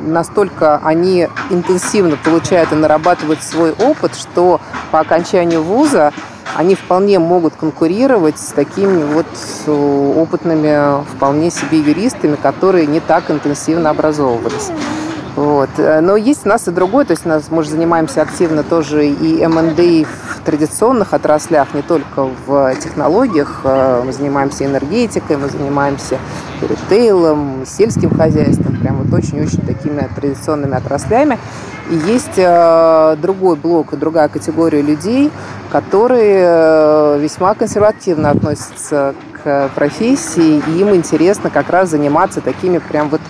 настолько они интенсивно получают и нарабатывают свой опыт, что по окончанию вуза они вполне могут конкурировать с такими вот э, опытными вполне себе юристами, которые не так интенсивно образовывались. Вот. Э, но есть у нас и другой, то есть у нас мы же занимаемся активно тоже и M&A в традиционных отраслях, не только в технологиях. Э, мы занимаемся энергетикой, мы занимаемся ритейлом, сельским хозяйством, прям вот очень-очень такими традиционными отраслями. И есть э, другой блок другая категория людей, которые весьма консервативно относятся к профессии, и им интересно как раз заниматься такими прям вот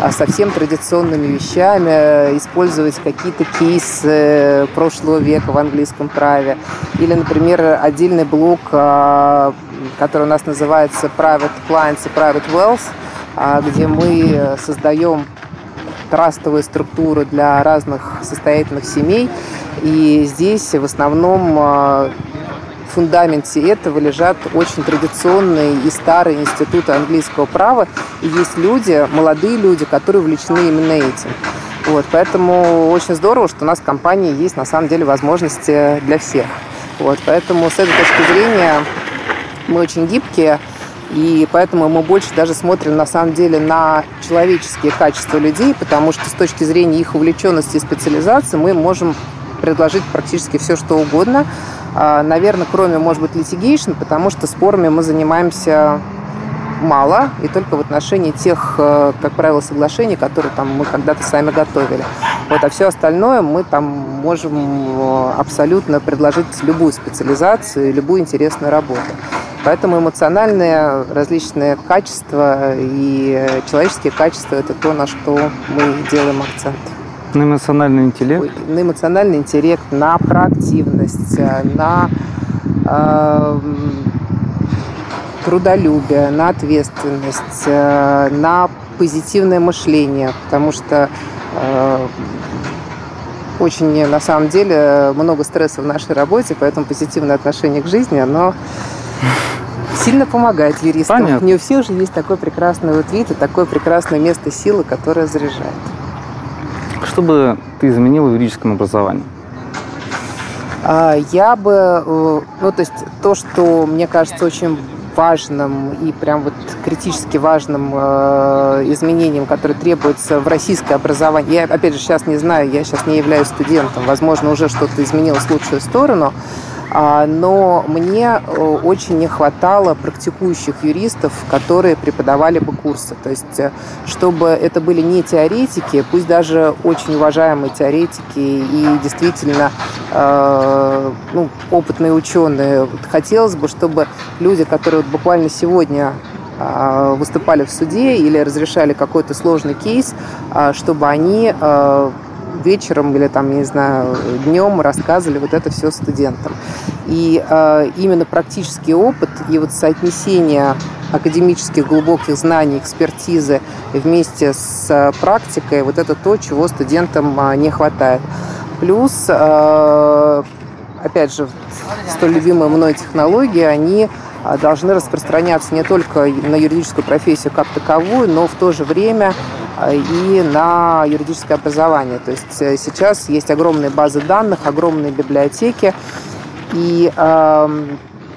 а, совсем традиционными вещами, использовать какие-то кейсы прошлого века в английском праве. Или, например, отдельный блок, а, который у нас называется Private Clients и Private Wealth, а, где мы создаем трастовые структуры для разных состоятельных семей. И здесь в основном фундаменте этого лежат очень традиционные и старые институты английского права. И есть люди, молодые люди, которые увлечены именно этим. Вот, поэтому очень здорово, что у нас в компании есть на самом деле возможности для всех. Вот, поэтому с этой точки зрения мы очень гибкие, и поэтому мы больше даже смотрим на самом деле на человеческие качества людей, потому что с точки зрения их увлеченности и специализации мы можем предложить практически все, что угодно. А, наверное, кроме, может быть, litigation, потому что спорами мы занимаемся мало, и только в отношении тех, э, как правило, соглашений, которые там мы когда-то сами готовили. Вот, а все остальное мы там можем э, абсолютно предложить любую специализацию, любую интересную работу. Поэтому эмоциональные различные качества и человеческие качества – это то, на что мы делаем акцент. На эмоциональный интеллект? На эмоциональный интеллект, на проактивность, э, на э, трудолюбие, на ответственность, э, на позитивное мышление, потому что э, очень, на самом деле, много стресса в нашей работе, поэтому позитивное отношение к жизни, оно сильно помогает юристам. Понятно. Не у всех же есть такой прекрасный вот вид и такое прекрасное место силы, которое заряжает. Что бы ты изменила в юридическом образовании? А, я бы, э, ну, то есть то, что мне кажется очень важным и прям вот критически важным э, изменением, которое требуется в российское образование. Я, опять же, сейчас не знаю, я сейчас не являюсь студентом, возможно, уже что-то изменилось в лучшую сторону, но мне э, очень не хватало практикующих юристов, которые преподавали бы курсы. То есть, э, чтобы это были не теоретики, пусть даже очень уважаемые теоретики и действительно э, ну, опытные ученые. Хотелось бы, чтобы люди, которые вот буквально сегодня а, выступали в суде или разрешали какой-то сложный кейс, а, чтобы они вечером или там, не знаю, днем рассказывали вот это все студентам. И э, именно практический опыт и вот соотнесение академических глубоких знаний, экспертизы вместе с практикой, вот это то, чего студентам не хватает. Плюс, э, опять же, столь любимые мной технологии, они а, должны распространяться не только на юридическую профессию как таковую, но в то же время а, и на юридическое образование. То есть э, сейчас есть огромные базы данных, огромные библиотеки, и э,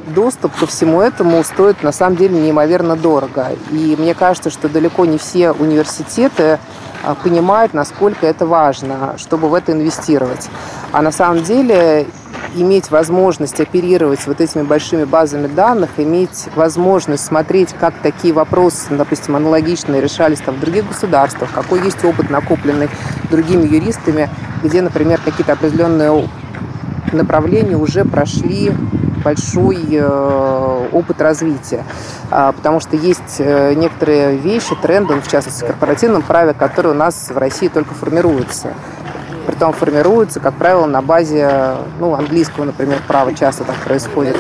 доступ ко всему этому стоит на самом деле неимоверно дорого. И мне кажется, что далеко не все университеты а, понимают, насколько это важно, чтобы в это инвестировать. А на самом деле иметь возможность оперировать вот этими большими базами данных, иметь возможность смотреть, как такие вопросы, допустим, аналогичные решались там в других государствах, какой есть опыт, накопленный другими юристами, где, например, какие-то определенные направления уже прошли большой э, опыт развития. А, потому что есть э, некоторые вещи, тренды, в частности, в корпоративном праве, которые у нас в России только формируются. Притом формируются, как правило, на базе ну, английского, например, права часто так происходит.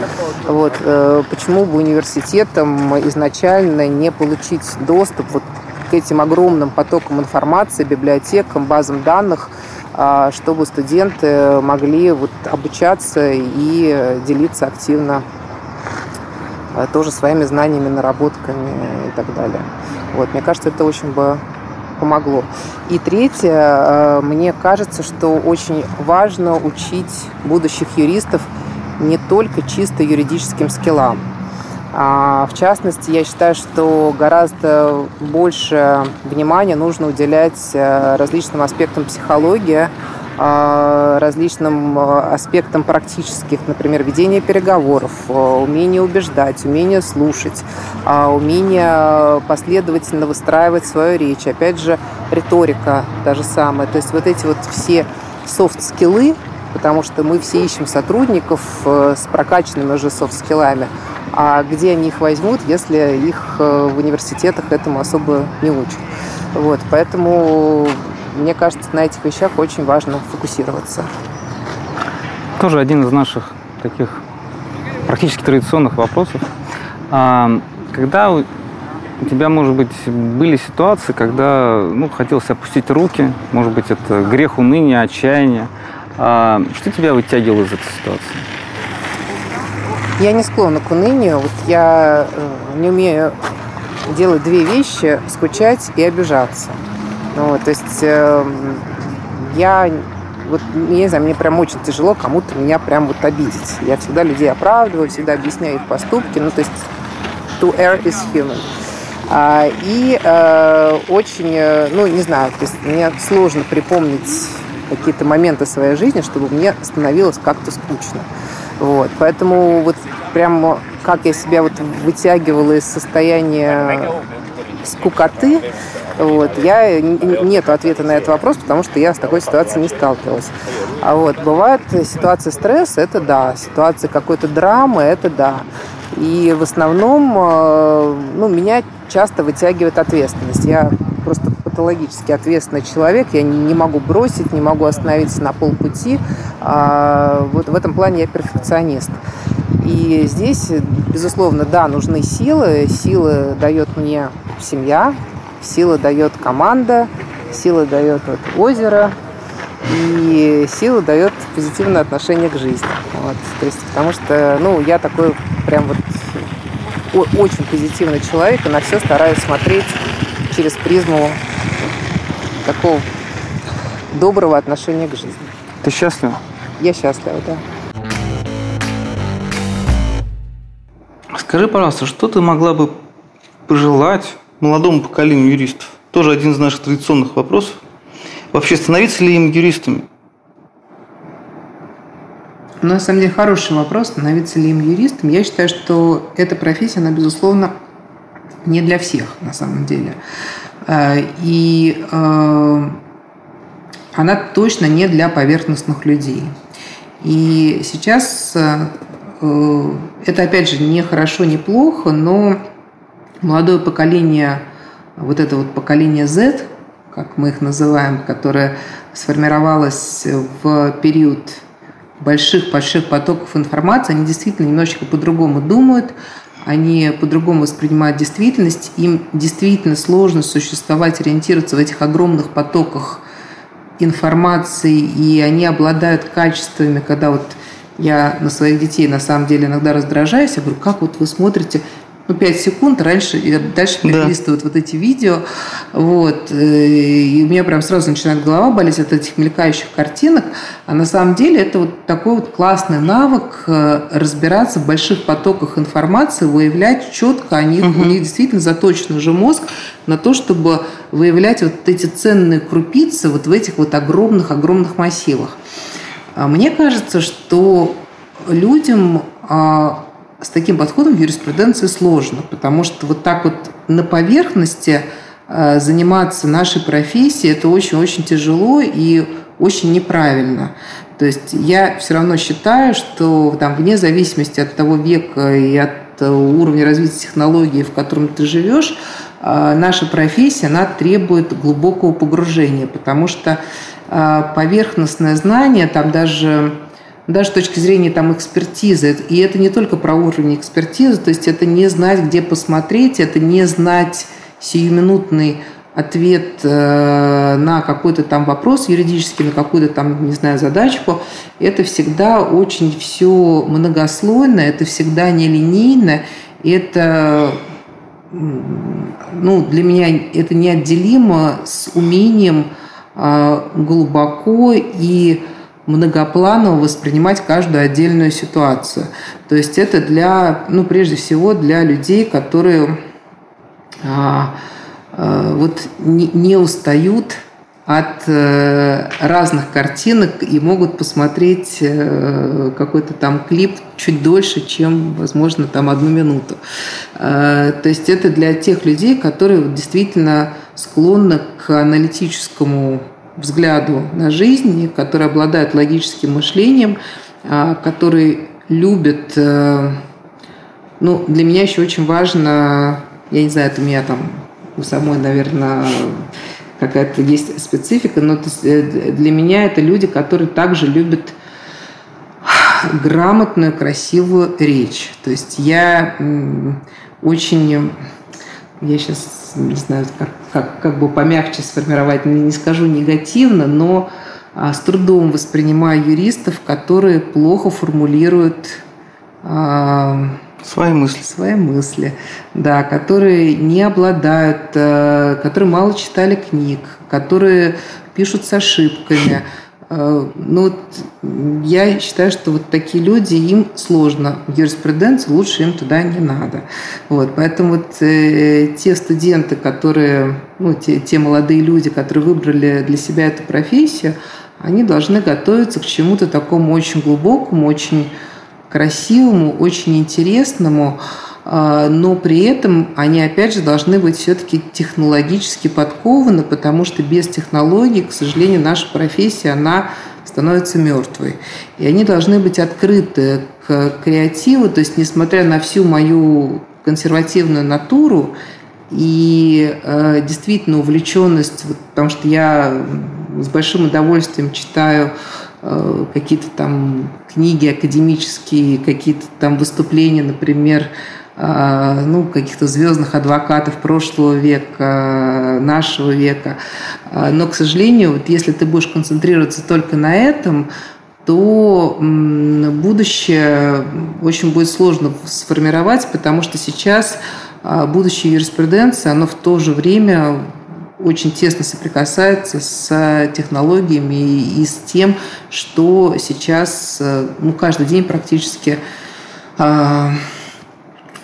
Вот. Э, почему бы университетам изначально не получить доступ вот к этим огромным потокам информации, библиотекам, базам данных, а, чтобы студенты могли вот обучаться и делиться активно а, тоже своими знаниями, наработками и так далее. Вот, мне кажется, это очень бы помогло. И третье, а, мне кажется, что очень важно учить будущих юристов не только чисто юридическим скиллам. А, в частности, я считаю, что гораздо больше внимания нужно уделять э, различным аспектам психологии, различным э, аспектам практических, например, ведение переговоров, э, умение убеждать, умение слушать, а, умение последовательно выстраивать свою речь. Опять же, риторика та же самая. То есть вот эти вот все софт-скиллы, потому что мы все ищем сотрудников с прокачанными уже софт-скиллами, а где они их возьмут, если их э, в университетах этому особо не учат. Вот, поэтому мне кажется, на этих вещах очень важно фокусироваться. Тоже один из наших таких практически традиционных вопросов. А, когда у тебя, может быть, были ситуации, когда ну, хотелось опустить руки, может быть, это грех уныния, отчаяния. А, что тебя вытягивало из этой ситуации? Я не склонна к унынию. Вот я э, не умею делать две вещи – скучать и обижаться. Ну, то есть э, я вот, не знаю, мне прям очень тяжело кому-то меня прям вот обидеть. Я всегда людей оправдываю, всегда объясняю их поступки. Ну, то есть to err is human. А, и э, очень, э, ну, не знаю, то есть мне сложно припомнить какие-то моменты своей жизни, чтобы мне становилось как-то скучно. Вот, поэтому вот прям как я себя вот вытягивала из состояния скукоты, вот, я нет ответа на этот вопрос, потому что я с такой ситуацией не сталкивалась. А вот бывает ситуация стресса, это да, ситуация какой-то драмы, это да. И в основном, э, ну, меня часто вытягивает ответственность. Я просто патологически ответственный человек, я не могу бросить, не могу остановиться на полпути. А вот в этом плане я перфекционист. И здесь, безусловно, да, нужны силы. Силы дает мне семья, силы дает команда, силы дает вот озеро, и силы дает позитивное отношение к жизни. Вот. То есть, потому что, ну, я такой прям вот очень позитивный человек, и на все стараюсь смотреть через призму такого доброго отношения к жизни. Ты счастлива? Я счастлива, да. Скажи, пожалуйста, что ты могла бы пожелать молодому поколению юристов? Тоже один из наших традиционных вопросов. Вообще, становиться ли им юристами? Ну, на самом деле, хороший вопрос, становиться ли им юристом. Я считаю, что эта профессия, она, безусловно, не для всех, на самом деле. Э, и э, она точно не для поверхностных людей. И сейчас э, это, опять же, не хорошо, не плохо, но молодое поколение, вот это вот поколение Z, как мы их называем, которое сформировалось в период больших-больших потоков информации, они действительно немножечко по-другому думают, они по-другому воспринимают действительность, им действительно сложно существовать, ориентироваться в этих огромных потоках информации, и они обладают качествами, когда вот я на своих детей на самом деле иногда раздражаюсь, я говорю, как вот вы смотрите ну, 5 секунд раньше, и дальше перелистывают да. вот эти видео. Вот, э, и у меня прям сразу начинает голова болеть от этих мелькающих картинок. А на самом деле это вот такой вот классный навык э, разбираться в больших потоках информации, выявлять четко, они, угу. у них действительно заточен уже мозг на то, чтобы выявлять вот эти ценные крупицы вот в этих вот огромных-огромных массивах. А мне кажется, что людям а, с таким подходом в юриспруденции сложно, потому что вот так вот на поверхности э, заниматься нашей профессией это очень-очень тяжело и очень неправильно. То есть я все равно считаю, что там, вне зависимости от того века и от уровня развития технологий, в котором ты живешь, э, наша профессия, она требует глубокого погружения, потому что э, поверхностное знание, там даже даже с точки зрения там, экспертизы. И это не только про уровень экспертизы, то есть это не знать, где посмотреть, это не знать сиюминутный ответ э, на какой-то там вопрос юридический, на какую-то там, не знаю, задачку. Это всегда очень все многослойно, это всегда нелинейно, это ну, для меня это неотделимо с умением э, глубоко и многопланово воспринимать каждую отдельную ситуацию. То есть это для, ну, прежде всего, для людей, которые а, а, вот не, не устают от э, разных картинок и могут посмотреть э, какой-то там клип чуть дольше, чем, возможно, там одну минуту. Э, то есть это для тех людей, которые действительно склонны к аналитическому взгляду на жизнь, который обладает логическим мышлением, а, который любит... Э, ну, для меня еще очень важно, я не знаю, это у меня там у самой, наверное, какая-то есть специфика, но э, для меня это люди, которые также любят грамотную, красивую речь. То есть я очень, я сейчас не знаю, как как, как бы помягче сформировать, не, не скажу негативно, но а, с трудом воспринимаю юристов, которые плохо формулируют а, Свои мысли. Свои мысли, да, которые не обладают, а, которые мало читали книг, которые пишут с ошибками, ну, вот я считаю, что вот такие люди, им сложно в юриспруденции, лучше им туда не надо. Вот, поэтому вот э, те студенты, которые, ну, те, те молодые люди, которые выбрали для себя эту профессию, они должны готовиться к чему-то такому очень глубокому, очень красивому, очень интересному, а, но при этом они, опять же, должны быть все-таки технологически подкованы, потому что без технологий, к сожалению, наша профессия, она становится мертвой. И они должны быть открыты к креативу, то есть, несмотря на всю мою консервативную натуру и э, действительно увлеченность, вот, потому что я с большим удовольствием читаю э, какие-то там книги академические, какие-то там выступления, например, а, ну, каких-то звездных адвокатов прошлого века, нашего века. А, но, к сожалению, вот если ты будешь концентрироваться только на этом, то будущее очень будет сложно сформировать, потому что сейчас а, будущее юриспруденции, оно в то же время очень тесно соприкасается с технологиями и с тем, что сейчас ну, каждый день практически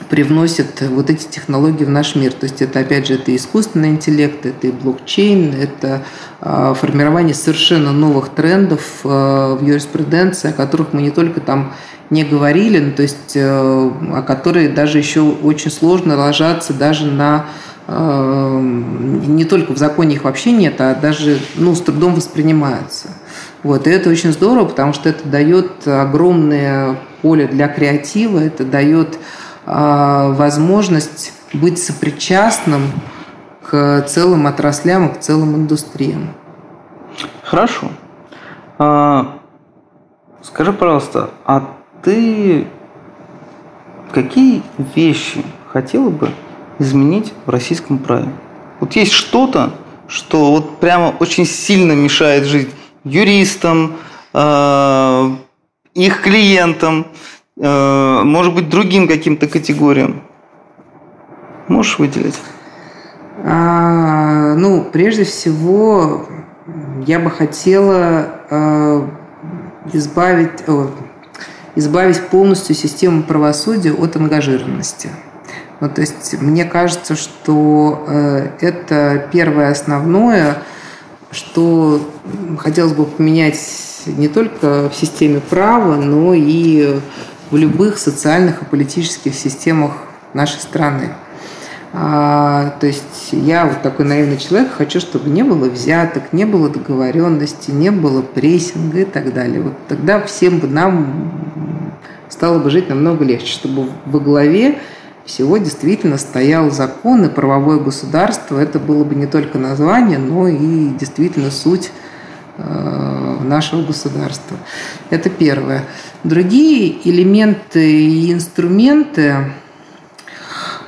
привносит вот эти технологии в наш мир. То есть это, опять же, это искусственный интеллект, это и блокчейн, это а, формирование совершенно новых трендов а, в юриспруденции, о которых мы не только там не говорили, ну, то есть э, о которые даже еще очень сложно ложаться даже на э, не только в законе их вообще нет, а даже ну, с трудом воспринимаются. Вот, и это очень здорово, потому что это дает огромное поле для креатива, это дает а, возможность быть сопричастным к целым отраслям и к целым индустриям. Хорошо. А, скажи, пожалуйста, а ты какие вещи хотела бы изменить в российском праве? Вот есть что-то, что вот прямо очень сильно мешает жить юристам, э, их клиентам, может быть, другим каким-то категориям. Можешь выделить? А, ну, прежде всего, я бы хотела э, избавить, о, избавить полностью систему правосудия от ангажированности. Ну, то есть мне кажется, что э, это первое основное, что хотелось бы поменять не только в системе права, но и в любых социальных и политических системах нашей страны. А, то есть я вот такой наивный человек, хочу, чтобы не было взяток, не было договоренности, не было прессинга и так далее. Вот тогда всем бы нам стало бы жить намного легче, чтобы во главе всего действительно стоял закон и правовое государство. Это было бы не только название, но и действительно суть нашего государства. Это первое. Другие элементы и инструменты,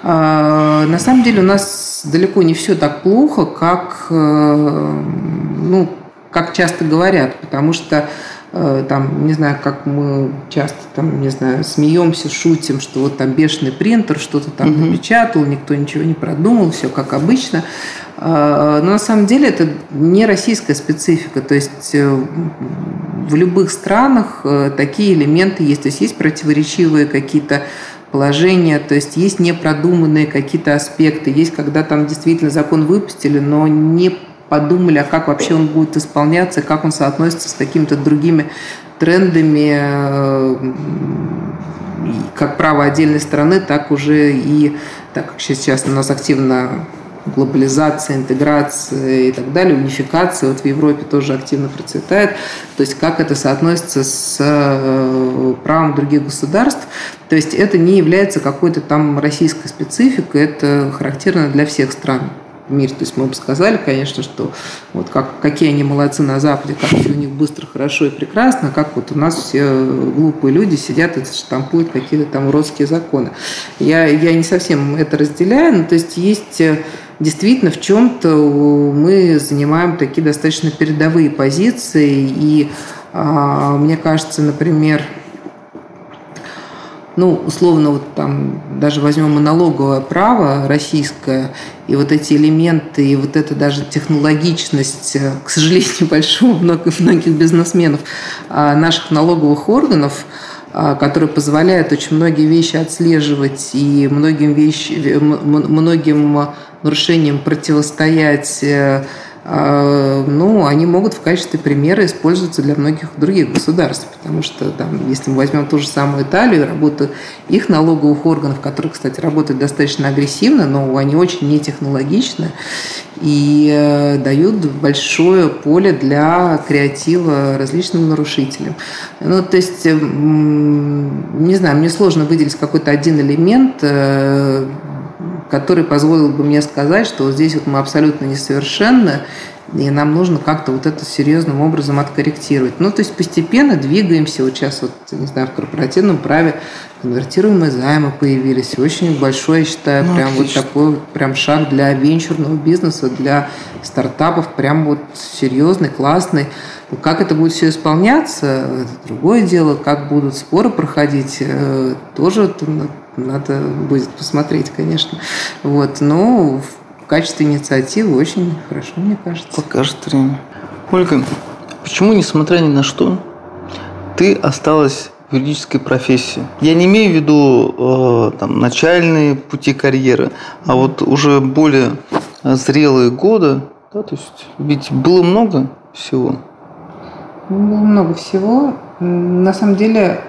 э, на самом деле у нас далеко не все так плохо, как, э, ну, как часто говорят, потому что Э, там, не знаю, как мы часто там, не знаю, смеемся, шутим, что вот там бешеный принтер что-то там угу. напечатал, никто ничего не продумал, все как обычно. Э, но на самом деле это не российская специфика, то есть э, в любых странах такие элементы есть, то есть есть противоречивые какие-то положения, то есть есть непродуманные какие-то аспекты, есть когда там действительно закон выпустили, но не подумали, а как вообще он будет исполняться, как он соотносится с какими-то другими трендами, э, как право отдельной страны, так уже и, так как сейчас у нас активно глобализация, интеграция и так далее, унификация вот в Европе тоже активно процветает. То есть как это соотносится с э, правом других государств. То есть это не является какой-то там российской спецификой, это характерно для всех стран мире. То есть мы бы сказали, конечно, что вот как, какие они молодцы на Западе, как все у них быстро, хорошо и прекрасно, как вот у нас все глупые люди сидят и штампуют какие-то там уродские законы. Я, я не совсем это разделяю, но то есть есть э, действительно в чем-то мы занимаем такие достаточно передовые позиции, и а, мне кажется, например, ну, условно, вот там даже возьмем налоговое право российское, и вот эти элементы, и вот эта даже технологичность, э, к сожалению, большого многих, многих бизнесменов, а, наших налоговых органов, а, которые позволяют очень многие вещи отслеживать и многим, вещи, многим нарушениям противостоять э, ну, они могут в качестве примера использоваться для многих других государств, потому что там, если мы возьмем ту же самую Италию, работу их налоговых органов, которые, кстати, работают достаточно агрессивно, но они очень нетехнологичны и э, дают большое поле для креатива различным нарушителям. Ну, то есть, не знаю, мне сложно выделить какой-то один элемент, э, который позволил бы мне сказать, что вот здесь вот мы абсолютно несовершенны, и нам нужно как-то вот это серьезным образом откорректировать. Ну, то есть постепенно двигаемся. Вот сейчас вот, не знаю, в корпоративном праве конвертируемые займы появились. Очень большой, я считаю, ну, прям отлично. вот такой прям шаг для венчурного бизнеса, для стартапов, прям вот серьезный, классный. Как это будет все исполняться, это другое дело. Как будут споры проходить, э, тоже надо будет посмотреть, конечно. Вот, но в качестве инициативы очень хорошо, мне кажется. Покажет время. Ольга, почему, несмотря ни на что, ты осталась в юридической профессии? Я не имею в виду э, там, начальные пути карьеры, а вот уже более зрелые годы, да, то есть ведь было много всего. Было много всего. На самом деле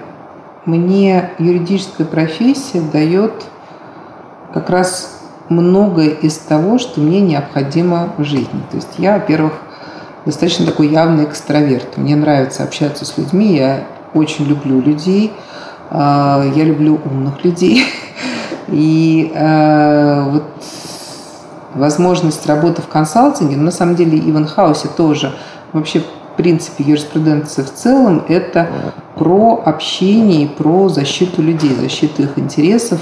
мне юридическая профессия дает как раз многое из того, что мне необходимо в жизни. То есть я, во-первых, достаточно такой явный экстраверт. Мне нравится общаться с людьми, я очень люблю людей, а, я люблю умных людей. И э, вот возможность работы в консалтинге, на самом деле и в инхаусе тоже, вообще в принципе юриспруденция в целом, это про общение и про защиту людей, защиту их интересов,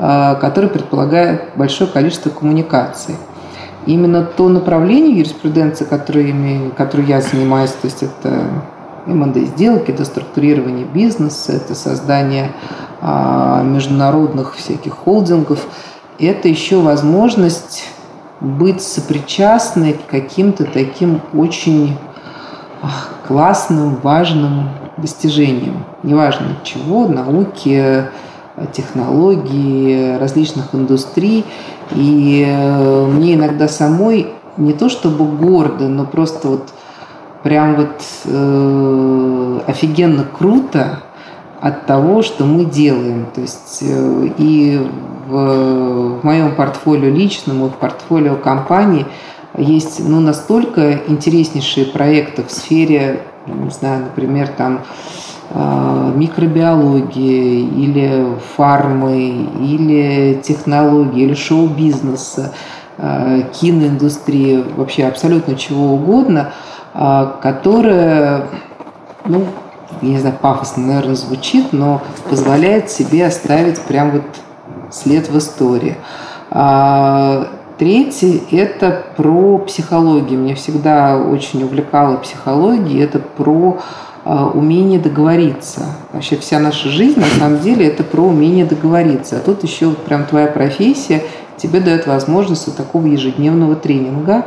который предполагает большое количество коммуникаций. Именно то направление юриспруденции, которое, которое я занимаюсь, то есть это МНД сделки, это структурирование бизнеса, это создание а, международных всяких холдингов, это еще возможность быть сопричастной к каким-то таким очень классным, важным достижениям. Неважно чего, науки, технологий, различных индустрий. И э, мне иногда самой не то чтобы гордо, но просто вот прям вот э, офигенно круто от того, что мы делаем. То есть э, и в, в моем портфолио личном, и в портфолио компании есть ну, настолько интереснейшие проекты в сфере, не знаю, например, там э, микробиологии или фармы, или технологии, или шоу-бизнеса, э, киноиндустрии, вообще абсолютно чего угодно – а, которая, ну, я не знаю, пафосно, наверное, звучит, но позволяет себе оставить прям вот след в истории. А, третий – это про психологию. Меня всегда очень увлекала психология. Это про умение договориться. Вообще вся наша жизнь, на самом деле, это про умение договориться. А тут еще вот прям твоя профессия тебе дает возможность вот такого ежедневного тренинга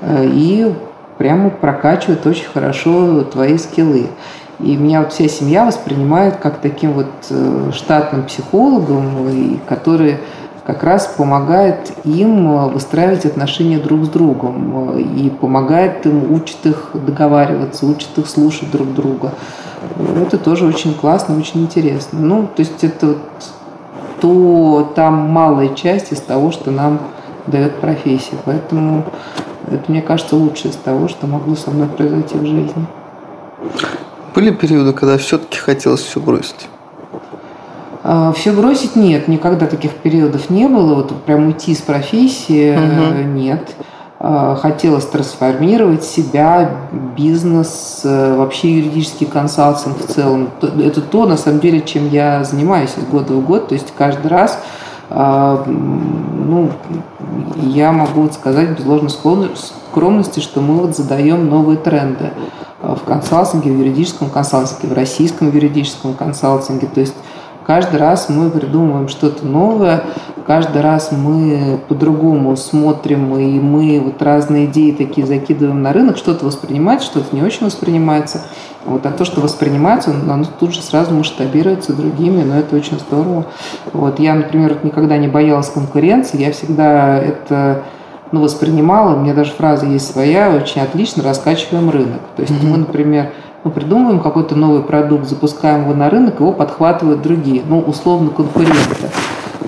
э, и прямо прокачивает очень хорошо твои скиллы. И меня вот вся семья воспринимает как таким вот э, штатным психологом, и который как раз помогает им выстраивать отношения друг с другом и помогает им, учит их договариваться, учит их слушать друг друга. Это тоже очень классно, очень интересно. Ну, то есть это вот то там малая часть из того, что нам дает профессия. Поэтому это, мне кажется, лучшее из того, что могло со мной произойти в жизни. Были периоды, когда все-таки хотелось все бросить? А, все бросить нет, никогда таких периодов не было. Вот прям уйти с профессии угу. нет. А, хотелось трансформировать себя, бизнес, э, вообще юридический консалтинг в целом. Это то, на самом деле, чем я занимаюсь из года в год. То есть каждый раз а, ну, я могу вот сказать без ложной скромности, что мы вот задаем новые тренды а, в консалтинге, в юридическом консалтинге, в российском юридическом консалтинге. То есть каждый раз мы придумываем что-то новое, каждый раз мы по-другому смотрим, и мы вот разные идеи такие закидываем на рынок, что-то воспринимается, что-то не очень воспринимается – вот, а то, что воспринимается, оно тут же сразу масштабируется другими, но это очень здорово. Вот, я, например, никогда не боялась конкуренции, я всегда это ну, воспринимала, у меня даже фраза есть своя, очень отлично раскачиваем рынок. То есть mm-hmm. мы, например, мы придумываем какой-то новый продукт, запускаем его на рынок, его подхватывают другие, ну, условно, конкуренты.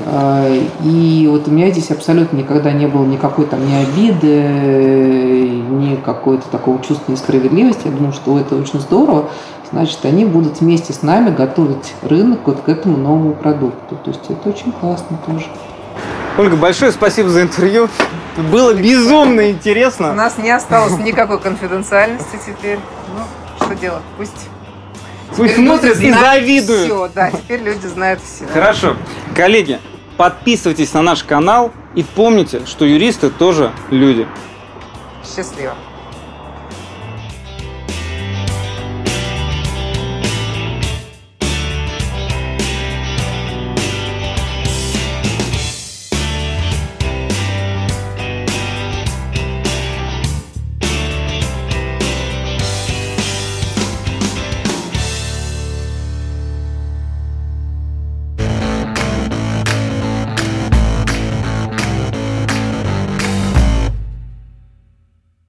А, и вот у меня здесь абсолютно никогда не было никакой там ни обиды, ни какой-то такого чувства несправедливости. Я думаю, что это очень здорово. Значит, они будут вместе с нами готовить рынок вот к этому новому продукту. То есть это очень классно тоже. Ольга, большое спасибо за интервью. Было безумно интересно. У нас не осталось никакой конфиденциальности теперь. Что делать? Пусть Пусть смотрят и завидуют. Все, да, теперь люди знают все. Хорошо. Коллеги, Подписывайтесь на наш канал и помните, что юристы тоже люди. Счастливо.